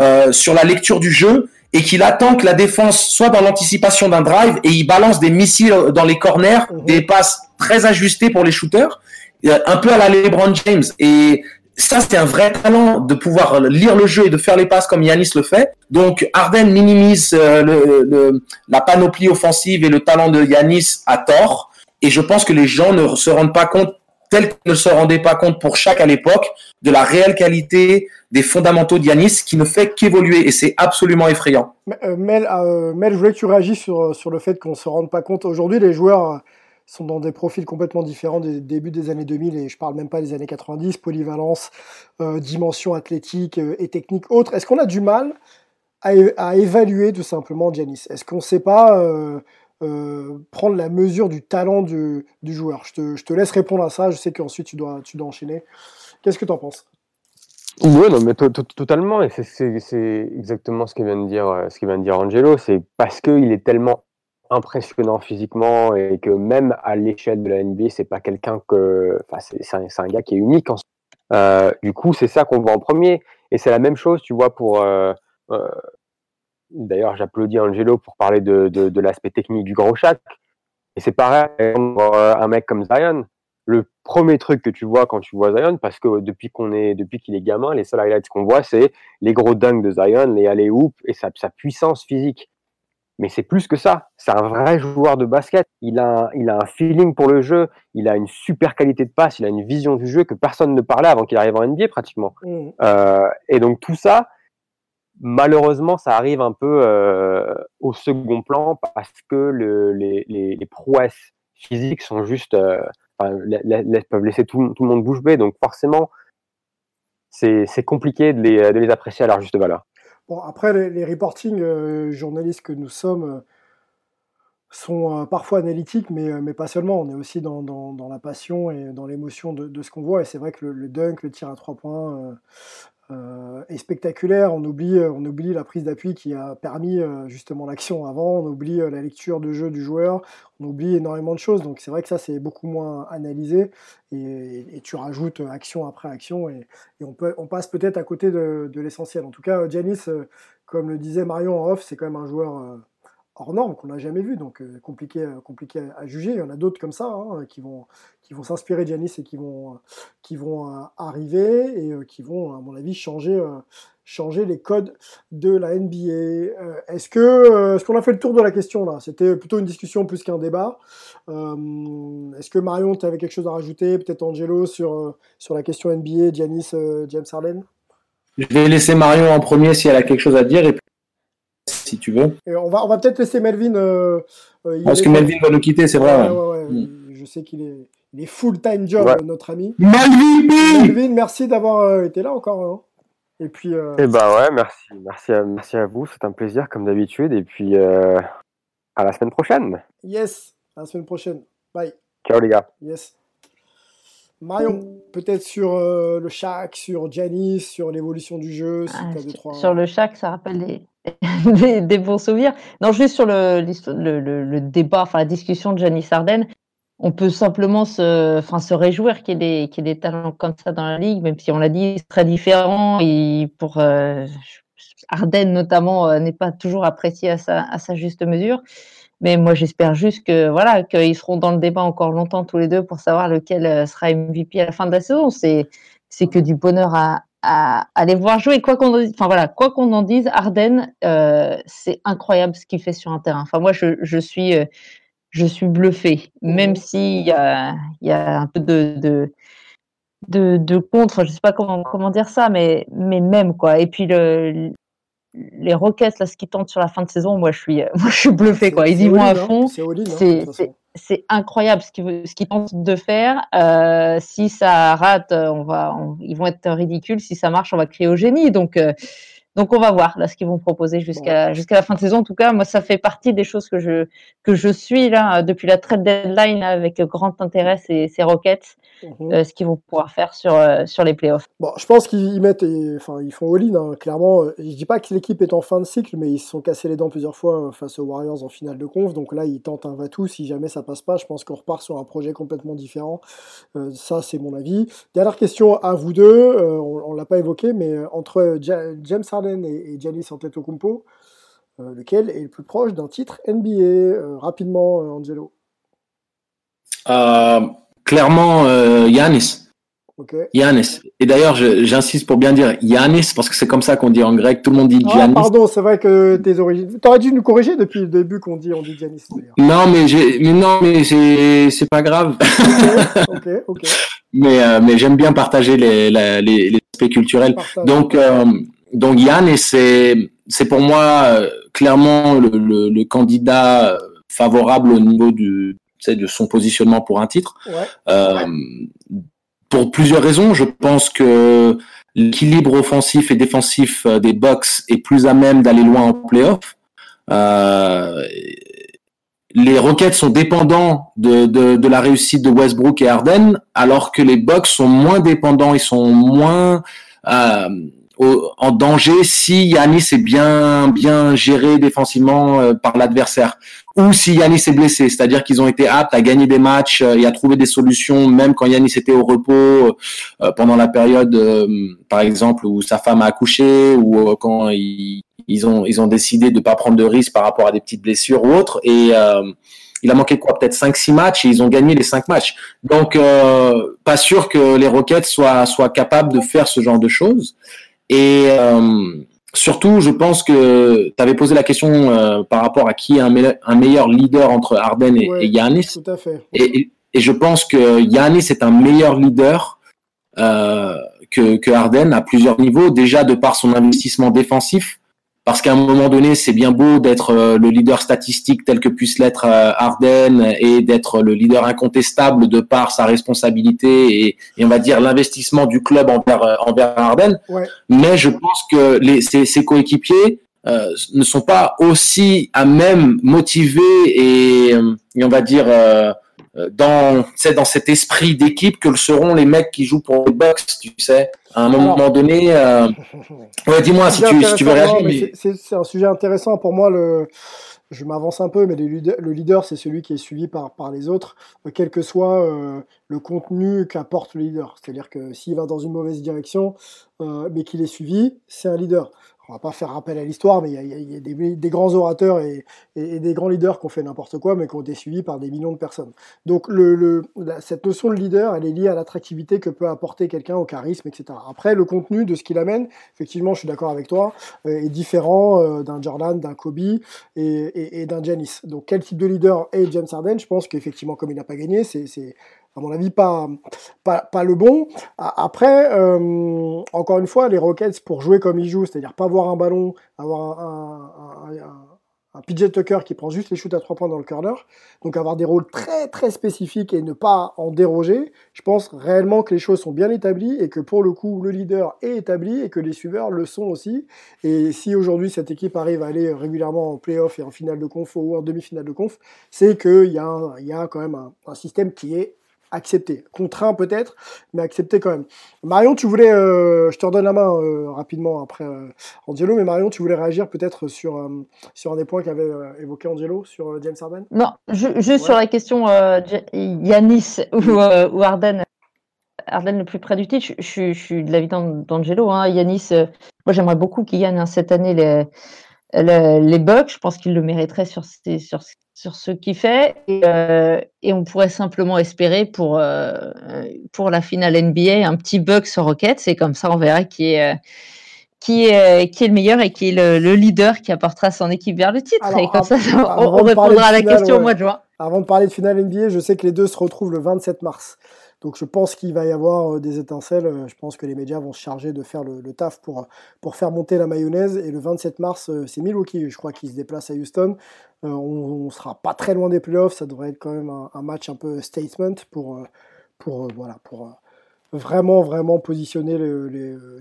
euh, sur la lecture du jeu et qu'il attend que la défense soit dans l'anticipation d'un drive et il balance des missiles dans les corners, Mhm. des passes très ajustées pour les shooters, un peu à la LeBron James. Et ça, c'est un vrai talent de pouvoir lire le jeu et de faire les passes comme Yanis le fait. Donc, Arden minimise euh, le, le- la panoplie offensive et le talent de Yanis à tort. Et je pense que les gens ne se rendent pas compte, tel qu'ils ne se rendaient pas compte pour chaque à l'époque, de la réelle qualité des fondamentaux de Yanis qui ne fait qu'évoluer. Et c'est absolument effrayant. euh, Mel, euh, Mel, je voulais que tu réagisses sur, sur le fait qu'on se rende pas compte. Aujourd'hui, les joueurs sont dans des profils complètement différents des débuts des années 2000 et je parle même pas des années 90, polyvalence, euh, dimension athlétique euh, et technique autre. Est-ce qu'on a du mal à, évaluer tout simplement Giannis? Est-ce qu'on ne sait pas euh, prendre la mesure du talent du, joueur? Je te, laisse répondre à ça. Je sais qu'ensuite tu dois, tu enchaîner. Qu'est-ce que tu en penses? Oui, non, mais to- to- totalement. Et c'est- exactement ce que vient de dire Angelo. C'est parce qu'il est tellement impressionnant physiquement et que même à l'échelle de la NBA, c'est pas quelqu'un que, enfin, c'est un, un gars qui est unique. En... Euh, du coup, c'est ça qu'on voit en premier. Et c'est la même chose, tu vois, pour. euh, euh, D'ailleurs, j'applaudis Angelo pour parler de, de, l'aspect technique du gros Shaq. Et c'est pareil pour euh, un mec comme Zion. Le premier truc que tu vois quand tu vois Zion, parce que depuis qu'on est, depuis qu'il est gamin, les seuls highlights qu'on voit, c'est les gros dunks de Zion, les alley hoops et sa, sa puissance physique. Mais c'est plus que ça. C'est un vrai joueur de basket. Il a, un, il a un feeling pour le jeu. Il a une super qualité de passe. Il a une vision du jeu que personne ne parlait avant qu'il arrive en NBA pratiquement. Mmh. Euh, et donc tout ça, malheureusement, ça arrive un peu euh, au second plan parce que le, les, les, les, prouesses physiques sont juste, euh, enfin, peuvent laisser tout, tout, le monde bouche bée. Donc forcément, c'est compliqué de les, de les, apprécier à leur juste valeur. Bon, après, les, les reporting euh, journalistes que nous sommes euh, sont euh, parfois analytiques, mais, euh, mais pas seulement. On est aussi dans, dans, la passion et dans l'émotion de, ce qu'on voit. Et c'est vrai que le, dunk, le tir à trois points, est spectaculaire. On oublie, euh, on oublie la prise d'appui qui a permis euh, justement l'action avant. On oublie la lecture de jeu du joueur. On oublie énormément de choses. Donc c'est vrai que ça c'est beaucoup moins analysé. Et, et, tu rajoutes action après action et, on, peut, on passe peut-être à côté de, l'essentiel. En tout cas, Janis, comme le disait Marion en c'est quand même un joueur hors norme qu'on n'a jamais vu, donc euh, compliqué, compliqué à, juger. Il y en a d'autres comme ça hein, qui vont, qui vont s'inspirer de Giannis et qui vont, qui vont euh, arriver et euh, qui vont, à mon avis, changer, changer les codes de la NBA. est-ce que, est-ce qu'on a fait le tour de la question là? C'était plutôt une discussion plus qu'un débat. est-ce que Marion, tu avais quelque chose à rajouter? Peut-être Angelo sur, sur la question NBA, Giannis, James Harden? Je vais laisser Marion en premier si elle a quelque chose à dire et si tu veux. Et on va, on va peut-être laisser Melvin. Euh, euh, Parce que Melvin va nous quitter, c'est vrai. Ouais, ouais, mm. Je sais qu'il est, il est full-time job, notre ami. Melvin Melvin, merci d'avoir euh, été là encore. Hein. Et puis. Euh... Eh bah ouais, merci, merci à, merci à vous, c'est un plaisir comme d'habitude. Et puis euh, à la semaine prochaine. Yes, à la semaine prochaine. Bye. Ciao les gars. Yes. Marion, peut-être sur euh, le Shaq, sur Janice, sur l'évolution du jeu. Si ah, trois... Sur le Shaq, ça rappelle des, *laughs* des, bons souvenirs. Non, juste sur le, le, débat, enfin la discussion de Janice Arden, on peut simplement se, enfin, se réjouir qu'il y, ait des, qu ait talents comme ça dans la ligue, même si on l'a dit, c'est très différent. Et pour euh, Arden notamment, euh, n'est pas toujours apprécié à sa, à sa juste mesure. Mais moi, j'espère juste que voilà qu'ils seront dans le débat encore longtemps tous les deux pour savoir lequel euh, sera MVP à la fin de la saison. C'est que du bonheur à, à, à les voir jouer. Quoi qu'on enfin voilà, quoi qu'on en dise, Arden, euh, c'est incroyable ce qu'il fait sur un terrain. Enfin moi, je, je suis euh, je suis bluffé, même s'il y a il y a un peu de, de de, de contre, je sais pas comment comment dire ça, mais mais même quoi. Et puis le les Rockets, là, ce qu'ils tentent sur la fin de saison, moi, je suis, *laughs* moi, je suis bluffé, quoi. Ils y vont à fond. C'est incroyable ce qu'ils qu tentent de faire. Euh, si ça rate, on va, on, ils vont être ridicules. Si ça marche, on va crier au génie. Donc, euh, donc on va voir là ce qu'ils vont proposer jusqu'à bon. jusqu'à la fin de saison. En tout cas, moi ça fait partie des choses que je que je suis là depuis la trade deadline avec grand intérêt ces, ces Rockets, mmh. euh, ce qu'ils vont pouvoir faire sur euh, sur les playoffs. Bon, je pense qu'ils mettent, et, enfin ils font all-in hein, clairement. Je dis pas que l'équipe est en fin de cycle, mais ils se sont cassés les dents plusieurs fois euh, face aux Warriors en finale de conf. Donc là ils tentent un va-tout. Si jamais ça passe pas, je pense qu'on repart sur un projet complètement différent. Euh, ça c'est mon avis. Dernière question à vous deux. Euh, on, on l'a pas évoqué, mais entre James Harden et, et Giannis Antetokounmpo, euh, lequel est le plus proche d'un titre NBA euh, Rapidement, euh, Angelo? Clairement, Yanis. Okay. Yanis. Et d'ailleurs, j'insiste pour bien dire Yanis parce que c'est comme ça qu'on dit en grec. Tout le monde dit Giannis. Ah, pardon, c'est vrai que tes origines. T'aurais dû nous corriger depuis le début qu'on dit on dit Giannis. Non, mais mais non, mais c'est, pas grave. Ok, ok. okay. *laughs* mais euh, mais j'aime bien partager les, les, les aspects culturels. Partage. Donc euh, donc Yann, et c'est c'est pour moi euh, clairement le, le, le, candidat favorable au niveau du de son positionnement pour un titre. Ouais. Euh, pour plusieurs raisons, je pense que l'équilibre offensif et défensif des Bucks est plus à même d'aller loin en playoff. Euh, les Rockets sont dépendants de, de, de, la réussite de Westbrook et Harden, alors que les Bucks sont moins dépendants, ils sont moins euh, en danger si Yanis est bien bien géré défensivement euh, par l'adversaire ou si Yanis est blessé, c'est-à-dire qu'ils ont été aptes à gagner des matchs euh, et à trouver des solutions même quand Yanis était au repos euh, pendant la période par exemple où sa femme a accouché ou quand ils, ils ont ils ont décidé de pas prendre de risques par rapport à des petites blessures ou autres et il a manqué quoi? Peut-être 5 6 matchs et ils ont gagné les 5 matchs. Donc pas sûr que les Rockets soient soient capables de faire ce genre de choses. Et euh, surtout, je pense que tu avais posé la question euh, par rapport à qui est un, me un, meilleur leader entre Arden et, ouais, et Yanis. Tout à fait. Et, et, et, je pense que Yanis est un meilleur leader euh, que, que Arden à plusieurs niveaux. Déjà de par son investissement défensif, parce qu'à un moment donné, c'est bien beau d'être euh, le leader statistique tel que puisse l'être euh, Arden et d'être le leader incontestable de par sa responsabilité et, et on va dire l'investissement du club envers euh, envers Arden. Ouais. Mais je pense que les, ses, ses coéquipiers euh, ne sont pas aussi à même motivés et, et on va dire euh, dans c'est dans cet esprit d'équipe que le seront les mecs qui jouent pour les Bucks, tu sais. À un moment Alors- donné, euh... *laughs* ouais, dis-moi si tu, si tu veux réagir. mais c'est- un sujet intéressant pour moi. Le, je m'avance un peu, mais leader- le leader, c'est celui qui est suivi par, par les autres, euh, quel que soit euh, le contenu qu'apporte le leader. C'est-à-dire que s'il va dans une mauvaise direction, euh, mais qu'il est suivi, c'est un leader. On va pas faire rappel à l'histoire, mais il y a, des, grands orateurs et, des grands leaders qui ont fait n'importe quoi, mais qui ont été suivis par des millions de personnes. Donc cette notion de leader, elle est liée à l'attractivité que peut apporter quelqu'un, au charisme, etc. Après, le contenu de ce qu'il amène, effectivement, je suis d'accord avec toi, euh, est différent euh, d'un Jordan, d'un Kobe et, d'un Giannis. Donc quel type de leader est James Harden? Je pense qu'effectivement, comme il n'a pas gagné, c'est, à mon avis pas, pas, le bon. Après, euh, encore une fois, les Rockets, pour jouer comme ils jouent, c'est-à-dire pas avoir un ballon, avoir un, un, un- un- qui prend juste les shoots à trois points dans le corner, donc avoir des rôles très très spécifiques et ne pas en déroger, je pense réellement que les choses sont bien établies et que pour le coup le leader est établi et que les suiveurs le sont aussi. Et si aujourd'hui cette équipe arrive à aller régulièrement en playoff et en finale de conf ou en demi-finale de conf, c'est qu'il y, a y a quand même un système qui est accepté, contraint peut-être, mais accepté quand même. Marion, tu voulais, euh, je te redonne la main euh, rapidement après euh, Angelo, mais Marion, tu voulais réagir peut-être sur, sur un des points qu'avait évoqué Angelo sur James Harden? Non, ju- juste sur la question Yanis ou, ou Arden. Arden le plus près du titre, je, je- je suis de l'avis d'An- d'Angelo. Hein. Yanis, euh, moi j'aimerais beaucoup qu'il gagne hein, cette année les, les, les Bucks. Je pense qu'il le mériterait sur, ses- sur, sur ce qu'il fait. Et, euh, et on pourrait simplement espérer pour, euh, pour la finale NBA un petit Bucks sur Rockets. Et comme ça, on verra qui est, euh, qui est, qui est le meilleur et qui est le, le leader qui apportera son équipe vers le titre. Alors, et comme ça, *laughs* on, répondra à la finale, question au mois de juin. Avant de parler de finale NBA, je sais que les deux se retrouvent le 27 mars. Donc je pense qu'il va y avoir euh, des étincelles. Euh, Je pense que les médias vont se charger de faire le, taf pour, pour faire monter la mayonnaise. Et le 27 mars, euh, c'est Milwaukee, je crois, qui se déplace à Houston. Euh, on, on sera pas très loin des playoffs. Ça devrait être quand même un, match un peu statement pour, euh, pour, euh, voilà, pour euh, vraiment, vraiment positionner le, euh,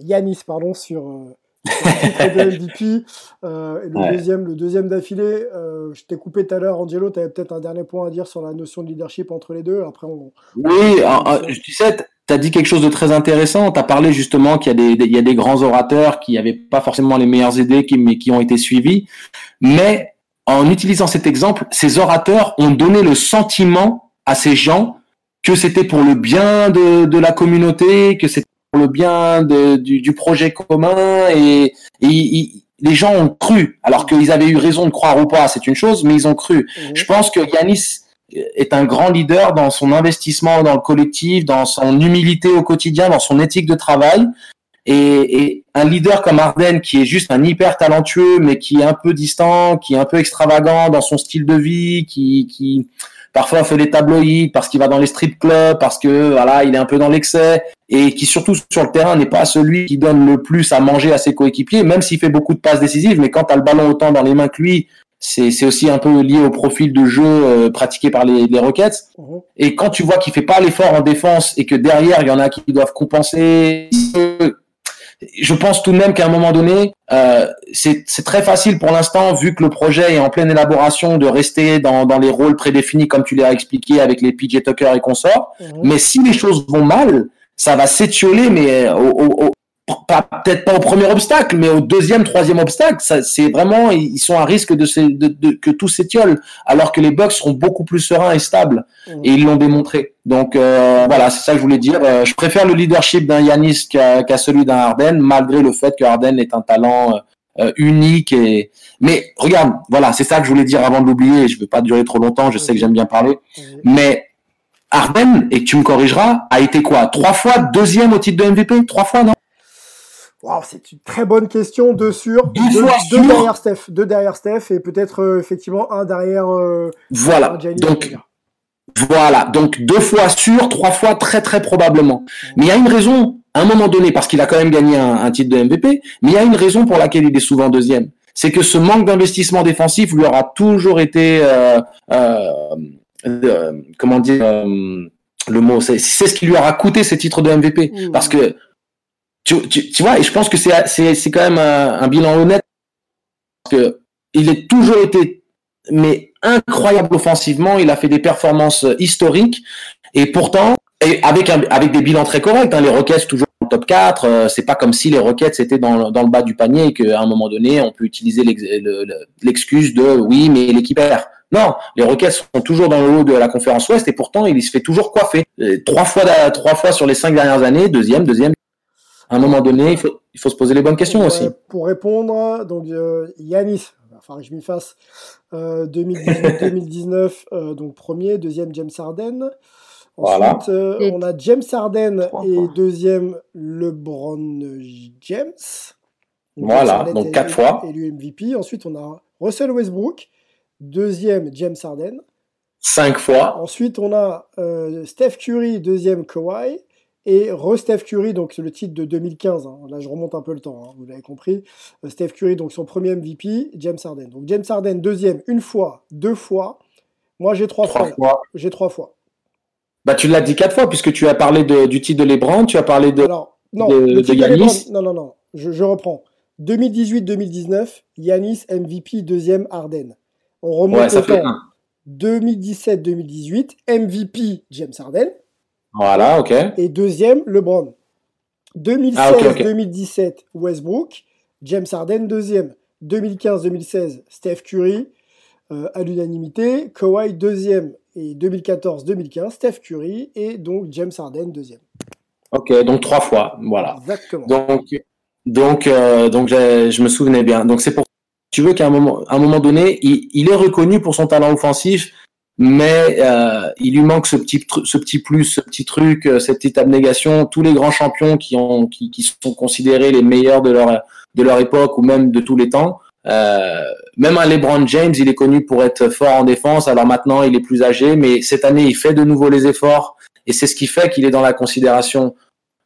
Yanis pardon, sur, euh, titre de *laughs* MVP. Euh, et le Ouais. deuxième, le deuxième d'affilée, euh, je t'ai coupé tout à l'heure, Angelo, tu avais peut-être un dernier point à dire sur la notion de leadership entre les deux. Après, on, Oui, en- en- tu sais, tu as dit quelque chose de très intéressant. Tu as parlé justement qu'il y, a des- il y a des grands orateurs qui n'avaient pas forcément les meilleures idées, qui, mais qui ont été suivis. Mais en utilisant cet exemple, ces orateurs ont donné le sentiment à ces gens que c'était pour le bien de, de la communauté, que c'était le bien de- du, du projet commun. Et, les gens ont cru, alors qu'ils avaient eu raison de croire ou pas, c'est une chose, mais ils ont cru. Je pense que Yanis est un grand leader dans son investissement dans le collectif, dans son humilité au quotidien, dans son éthique de travail. Et, et un leader comme Arden, qui est juste un hyper talentueux, mais qui est un peu distant, qui est un peu extravagant dans son style de vie, qui, qui parfois fait les tabloïds parce qu'il va dans les strip clubs, parce que voilà, il est un peu dans l'excès, et qui surtout sur le terrain n'est pas celui qui donne le plus à manger à ses coéquipiers, même s'il fait beaucoup de passes décisives. Mais quand tu as le ballon autant dans les mains que lui, c'est aussi un peu lié au profil de jeu euh, pratiqué par les, les Rockets. Mhm. Et quand tu vois qu'il fait pas l'effort en défense et que derrière il y en a qui doivent compenser, je pense tout de même qu'à un moment donné, euh, c'est très facile pour l'instant, vu que le projet est en pleine élaboration, de rester dans, dans les rôles prédéfinis comme tu l'as expliqué avec les PJ Tucker et consorts. Mhm. Mais si les choses vont mal, ça va s'étioler, mais au, au- peut-être pas au premier obstacle, mais au deuxième, troisième obstacle, ça, c'est vraiment, ils sont à risque de, de- de- que tout s'étiole, alors que les Bucks seront beaucoup plus sereins et stables, Mhm. et ils l'ont démontré. Donc euh, voilà, c'est ça que je voulais dire. Euh, je préfère le leadership d'un Yanis qu'à qu'à celui d'un Harden, malgré le fait que Harden est un talent euh, euh, unique. Et... Mais regarde, voilà, c'est ça que je voulais dire avant de l'oublier. Je ne veux pas durer trop longtemps, je sais que j'aime bien parler. Mais Harden, et tu me corrigeras, a été quoi? Trois fois deuxième au titre de MVP Trois fois, non? Waouh, c'est une très bonne question. Deux sur, Deux deux, fois deux sur. derrière Steph, deux derrière Steph et peut-être euh, effectivement un derrière. euh, Voilà. un Donc. Voilà, donc deux fois sûr, trois fois très très probablement. Mais il y a une raison à un moment donné, parce qu'il a quand même gagné un, titre de MVP, mais il y a une raison pour laquelle il est souvent deuxième. C'est que ce manque d'investissement défensif lui aura toujours été, euh, euh, euh comment dire, euh, le mot, c'est ce qui lui aura coûté ces titres de MVP. Mmh. Parce que, tu, tu, tu, vois, et je pense que c'est quand même un, un, bilan honnête, parce que il est toujours été, mais incroyable offensivement, il a fait des performances historiques, et pourtant, et avec, un, avec des bilans très corrects, hein, les Rockets toujours en top 4, euh, c'est pas comme si les Rockets étaient dans, dans le bas du panier et qu'à un moment donné, on peut utiliser l'excuse de oui, mais l'équipe perd. Non, les Rockets sont toujours dans le haut de la conférence Ouest et pourtant il se fait toujours coiffer. Euh, trois fois, trois fois sur les cinq dernières années, deuxième, deuxième. À un moment donné, il faut, il faut se poser les bonnes questions aussi. Pour répondre, donc euh, Yanis, enfin je m'y fasse, 2018-2019, euh, donc premier, deuxième James Harden. Ensuite, on a James Harden et deuxième LeBron James. voilà, donc quatre fois. Élu MVP. Ensuite, on a Russell Westbrook deuxième James Harden. Cinq fois. Ensuite, on a euh, Steph Curry, deuxième Kawhi. Et re-Steph Curry, donc c'est le titre de 2015. Hein. Là, je remonte un peu le temps, hein, vous l'avez compris. Euh, Steph Curry, donc son premier MVP, James Harden. Donc James Harden, deuxième, une fois, deux fois. Moi, j'ai trois, fois. J'ai trois fois. Bah, tu l'as dit quatre fois, puisque tu as parlé du titre de LeBron, tu as parlé de, Alors, non, de, non, non, non, je, je reprends. 2018-2019, Yanis MVP, deuxième Harden. On remonte au temps. 2017-2018, MVP James Harden. Voilà, ok. Et deuxième, LeBron. 2016-2017, ah, Westbrook. James Harden, deuxième. 2015-2016, Steph Curry, euh, à l'unanimité. Kawhi, deuxième. Et 2014-2015, Steph Curry. Et donc James Harden, deuxième. Ok, donc trois fois. Voilà. Exactement. Donc, donc, euh, donc je me souvenais bien. Donc c'est pour tu veux qu'à un moment, à un moment donné, il, est reconnu pour son talent offensif, mais euh, il lui manque ce petit, ce petit plus, ce petit truc, euh, cette petite abnégation. Tous les grands champions qui ont, qui, qui sont considérés les meilleurs de leur, de leur époque ou même de tous les temps. Euh, même un LeBron James, il est connu pour être fort en défense. Alors maintenant, il est plus âgé, mais cette année, il fait de nouveau les efforts et c'est ce qui fait qu'il est dans la considération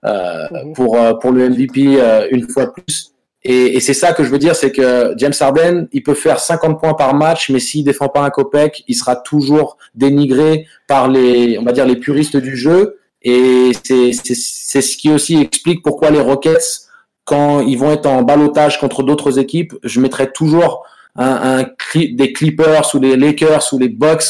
euh, mhm. pour pour le MVP euh, une fois plus. Et, et c'est ça que je veux dire, c'est que James Harden, il peut faire 50 points par match, mais s'il défend pas un copec, il sera toujours dénigré par les, on va dire, les puristes du jeu. Et c'est ce qui aussi explique pourquoi les Rockets, quand ils vont être en balotage contre d'autres équipes, je mettrai toujours un, un, des Clippers ou les Lakers ou les Bucks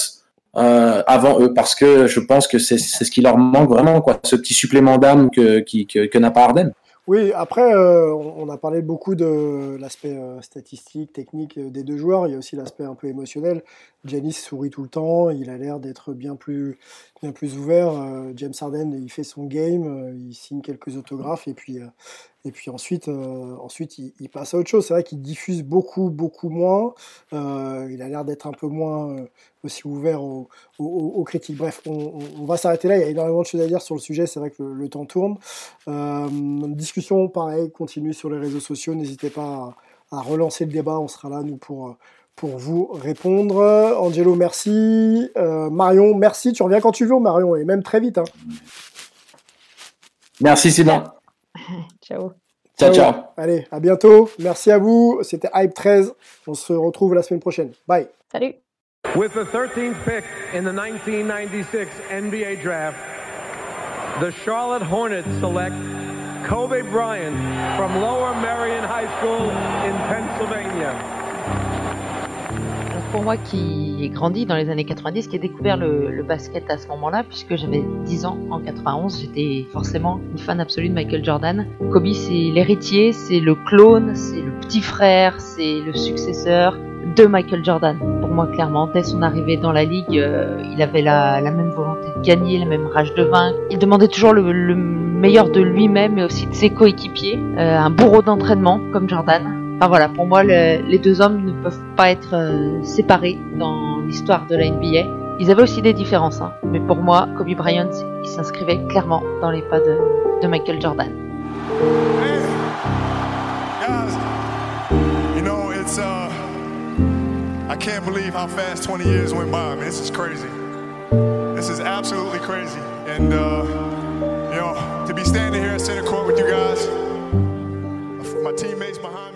euh, avant eux, parce que je pense que c'est ce qui leur manque vraiment, quoi, ce petit supplément d'âme que, que, que n'a pas Harden. Oui, après, euh, on a parlé beaucoup de l'aspect euh, statistique, technique euh, des deux joueurs. Il y a aussi l'aspect un peu émotionnel. Janis sourit tout le temps, il a l'air d'être bien plus, bien plus ouvert. James Harden, il fait son game, il signe quelques autographes et puis, et puis ensuite, ensuite il, passe à autre chose. C'est vrai qu'il diffuse beaucoup, beaucoup moins. il a l'air d'être un peu moins aussi ouvert aux, critiques. Bref, on, va s'arrêter là. Il y a énormément de choses à dire sur le sujet. C'est vrai que le, temps tourne. Euh, discussion, pareil, continue sur les réseaux sociaux. N'hésitez pas à, relancer le débat. On sera là, nous, pour, pour vous répondre. Angelo, merci. Euh, Marion, merci. Tu reviens quand tu veux, Marion, et même très vite. Hein. Merci, Simon. *laughs* ciao. Ciao, ciao. Allez, à bientôt. Merci à vous. C'était Hype 13. On se retrouve la semaine prochaine. Bye. Salut. With the 13th pick in the 1996 NBA Draft, the Charlotte Hornets select Kobe Bryant from Lower Marion High School in Pennsylvania. Pour moi qui ai grandi dans les années 90, qui ai découvert le, basket à ce moment-là, puisque j'avais 10 ans en 91, j'étais forcément une fan absolue de Michael Jordan. Kobe, c'est l'héritier, c'est le clone, c'est le petit frère, c'est le successeur, de Michael Jordan. Pour moi, clairement, dès son arrivée dans la ligue, euh, il avait la, même volonté de gagner, la même rage de vaincre. Il demandait toujours le, meilleur de lui-même et aussi de ses coéquipiers. Euh, un bourreau d'entraînement comme Jordan. Enfin voilà, pour moi, les deux hommes ne peuvent pas être euh, séparés dans l'histoire de la NBA. Ils avaient aussi des différences, hein. mais pour moi, Kobe Bryant, il s'inscrivait clairement dans les pas de, Michael Jordan. I can't believe how fast 20 years went by. This is crazy. This is absolutely crazy. And, uh, you know, to be standing here center court with you guys. My teammates behind.